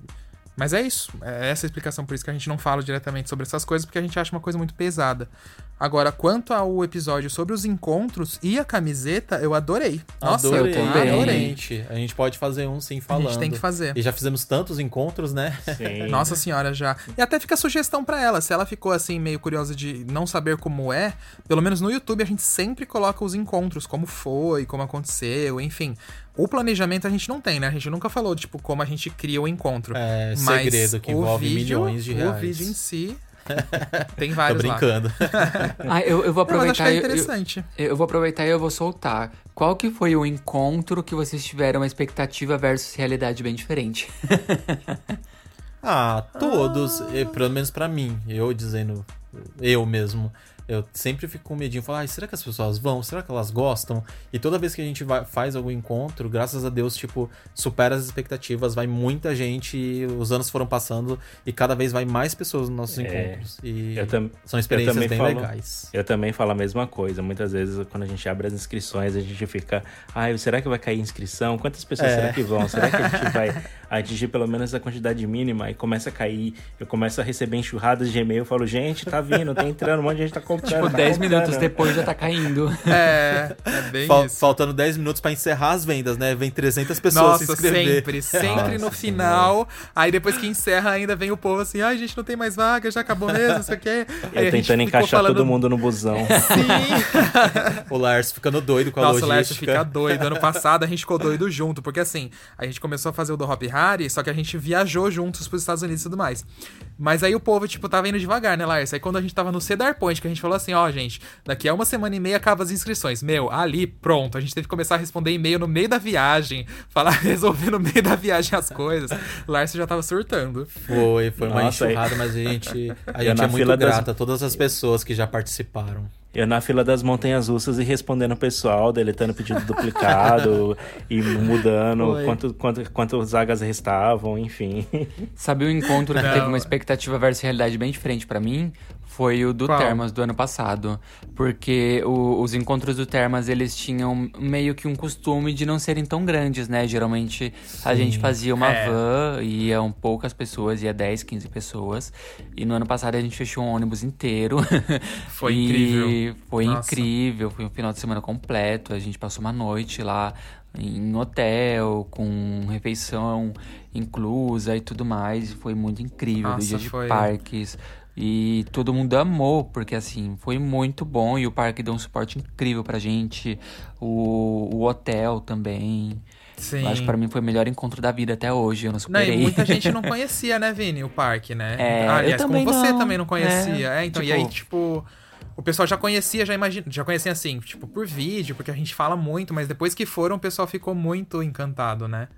Mas é isso. É essa a explicação, por isso que a gente não fala diretamente sobre essas coisas, porque a gente acha uma coisa muito pesada. Agora, quanto ao episódio sobre os encontros e a camiseta, eu adorei. Nossa, adorei, eu também. realmente. A gente pode fazer um sim A falando. gente tem que fazer. E já fizemos tantos encontros, né? Sim. Nossa senhora, já. E até fica a sugestão pra ela. Se ela ficou assim, meio curiosa de não saber como é, pelo menos no YouTube a gente sempre coloca os encontros, como foi, como aconteceu, enfim. O planejamento a gente não tem, né? A gente nunca falou, tipo, como a gente cria o encontro. É, Mas segredo que o envolve vídeo, milhões de O reais. vídeo em si tem Tô vários lá. brincando. Ah, eu, eu vou Não, que aproveitar. é e- eu- interessante. eu, eu vou aproveitar e eu vou soltar. Qual que foi o encontro que vocês tiveram uma expectativa versus realidade bem diferente? Ah, todos. E, pelo menos pra mim. Eu dizendo. Eu mesmo. Eu sempre fico com medinho. Falo, ai, será que as pessoas vão? Será que elas gostam? E toda vez que a gente vai- faz algum encontro, graças a Deus, tipo, supera as expectativas. Vai muita gente. e Os anos foram passando. E cada vez vai mais pessoas nos nossos É, encontros. E são experiências bem falo- legais. Eu também falo a mesma coisa. Muitas vezes, quando a gente abre as inscrições, a gente fica. Ai, será que vai cair inscrição? Quantas pessoas É. será que vão? Será que a gente vai. atingir pelo menos a quantidade mínima e começa a cair, eu começo a receber enxurradas de e-mail, eu falo, gente, tá vindo, tá entrando, um monte de gente tá comprando. Tipo, tá 10 comprando. minutos depois já tá caindo. É, é bem Fal- isso. faltando 10 minutos pra encerrar as vendas, né? Vem 300 pessoas se Nossa, inscrever. sempre, sempre no Nossa final. Aí depois que encerra, ainda vem o povo assim, ai, gente, não tem mais vaga, já acabou mesmo, não sei o quê. Aí tentando encaixar falando- todo mundo no busão. Sim. O Lars ficando doido com a Nossa, o Lércio logística. fica doido. Ano passado a gente ficou doido junto, porque assim, a gente começou a fazer o do Hop Harry, só que a gente viajou juntos pros Estados Unidos e tudo mais. Mas aí o povo, tipo, tava indo devagar, né, Lars? Aí quando a gente tava no Cedar Point, que a gente falou assim, ó, gente, daqui a uma semana e meia acaba as inscrições. Meu, ali, pronto. A gente teve que começar a responder e-mail no meio da viagem, falar, resolver no meio da viagem as coisas. Lárcio já tava surtando. Foi, foi uma Nossa, enxurrada, mas a gente, a Eu gente é muito das- grato a todas as pessoas que já participaram. Eu na fila das montanhas russas e respondendo o pessoal, deletando pedido duplicado e mudando quanto, quanto, quantas vagas restavam, enfim. Sabe o encontro que Não. teve uma expectativa versus realidade bem diferente pra mim? Foi o do Qual? Termas do ano passado. Porque o- os encontros do Termas, eles tinham meio que um costume de não serem tão grandes, né? Geralmente a gente fazia uma É. van, iam poucas pessoas, ia 10, 15 pessoas. E no ano passado a gente fechou um ônibus inteiro. Foi incrível. Foi Nossa. incrível, foi um final de semana completo. A gente passou uma noite lá em hotel, com refeição inclusa e tudo mais. Foi muito incrível, Nossa, dia de foi. parques. E todo mundo amou, porque assim, foi muito bom e o parque deu um suporte incrível pra gente. O, o hotel também. Sim. Eu acho que pra mim foi o melhor encontro da vida até hoje. Eu não Não, superei. e muita gente não conhecia, né, Vini, o parque, né? É, Aliás, eu como também você não. também não conhecia. É, É, então, e tipo- aí, tipo, o pessoal já conhecia, já imagina, já conhecia assim, tipo, por vídeo, porque a gente fala muito, mas depois que foram, o pessoal ficou muito encantado, né?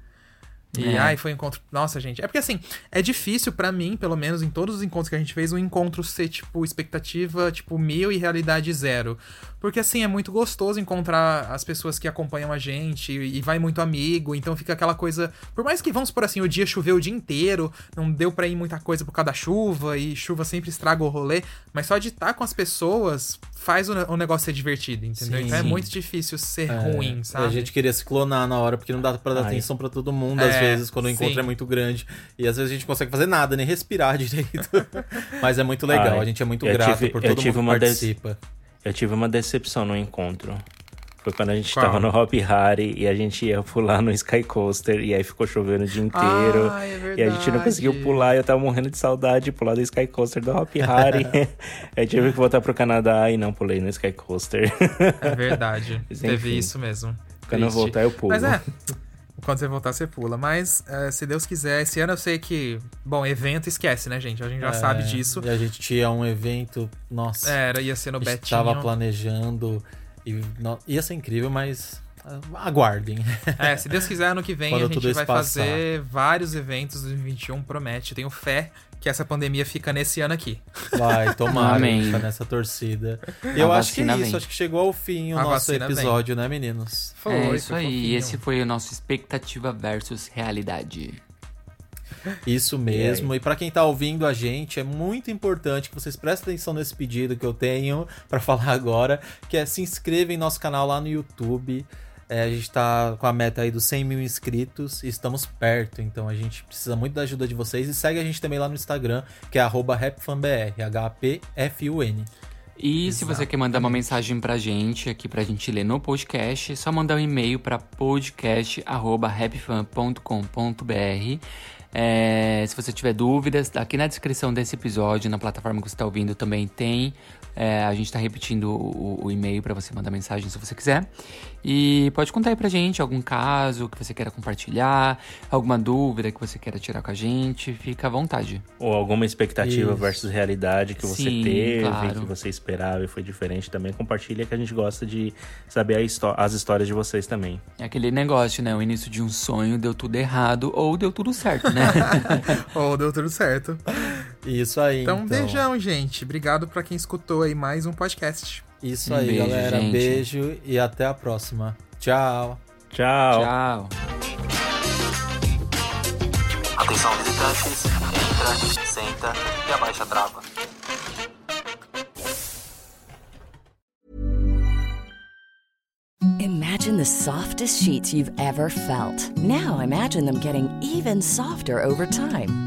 E É. ai, foi um encontro. Nossa, gente. É porque assim, é difícil pra mim, pelo menos em todos os encontros que a gente fez, um encontro ser, tipo, expectativa, tipo, mil e realidade zero. Porque assim, é muito gostoso encontrar as pessoas que acompanham a gente e vai muito amigo, então fica aquela coisa. Por mais que, vamos por assim, o dia choveu o dia inteiro, não deu pra ir muita coisa por causa da chuva, e chuva sempre estraga o rolê, mas só de estar com as pessoas faz o, ne- o negócio ser divertido, entendeu? Sim. então é Sim. muito difícil ser É, ruim, sabe? A gente queria se clonar na hora, porque não dá pra dar Ai. atenção pra todo mundo, às É, vezes, quando o encontro sim. é muito grande. E às vezes a gente não consegue fazer nada, nem respirar direito. Mas é muito legal, Ai, a gente é muito eu grato tive- por eu todo tive mundo que participa. Eu tive uma decepção no encontro. Foi quando a gente Qual? tava no Hop Harry e a gente ia pular no Sky Coaster e aí ficou chovendo o dia inteiro. Ah, é e a gente não conseguiu pular e eu tava morrendo de saudade de pular do Sky Coaster do Hop Harry. eu tive que voltar pro Canadá e não pulei no Sky Coaster. É verdade. Mas, Teve isso mesmo. Quando eu Triste. voltar, eu pulo. Mas é. Quando você voltar, você pula. Mas, é, se Deus quiser, esse ano eu sei que. Bom, evento esquece, né, gente? A gente já É, sabe disso. E a gente tinha um evento, nossa, Era, ia ser no a gente Betinho. tava planejando. E no- ia ser incrível, mas aguardem. É, se Deus quiser, ano que vem Quando a gente vai passar. fazer vários eventos 2021, promete. Tenho fé que essa pandemia fica nesse ano aqui. Vai, tomara, Amém. ficar nessa torcida. Eu acho que é isso, vem. acho que chegou ao fim o A nosso vacina vem. episódio, né, meninos? é isso foi aí. fofinho. Esse foi o nosso expectativa versus realidade. Isso mesmo. E pra quem tá ouvindo a gente, é muito importante que vocês prestem atenção nesse pedido que eu tenho pra falar agora, que é se inscreva em nosso canal lá no YouTube. É, a gente tá com a meta aí dos 100 mil inscritos e estamos perto, então a gente precisa muito da ajuda de vocês. E segue a gente também lá no Instagram, que é rapfanbr, H-A-P-F-U-N. E se você quer mandar uma mensagem pra gente aqui pra gente ler no podcast, é só mandar um e-mail pra podcast@rapfan.com.br. É, se você tiver dúvidas, aqui na descrição desse episódio, na plataforma que você está ouvindo, também tem. É, a gente tá repetindo o, o e-mail pra você mandar mensagem se você quiser. E pode contar aí pra gente algum caso que você queira compartilhar, alguma dúvida que você queira tirar com a gente, fica à vontade. Ou alguma expectativa Isso. versus realidade que você Sim, teve, claro. que você esperava e foi diferente também. Compartilha que a gente gosta de saber histó- as histórias de vocês também. É aquele negócio, né? O início de um sonho deu tudo errado ou deu tudo certo, né? Oh, deu tudo certo. Isso aí. Então, Então, beijão, gente. Obrigado pra quem escutou aí mais um podcast. Isso Um aí, beijo, galera. gente. Beijo e até a próxima. Tchau. Tchau. Tchau. Atenção, visitantes. Entra, senta e abaixa a trava. Imagine imagine the softest sheets you've ever felt. Now imagine them getting even softer over time.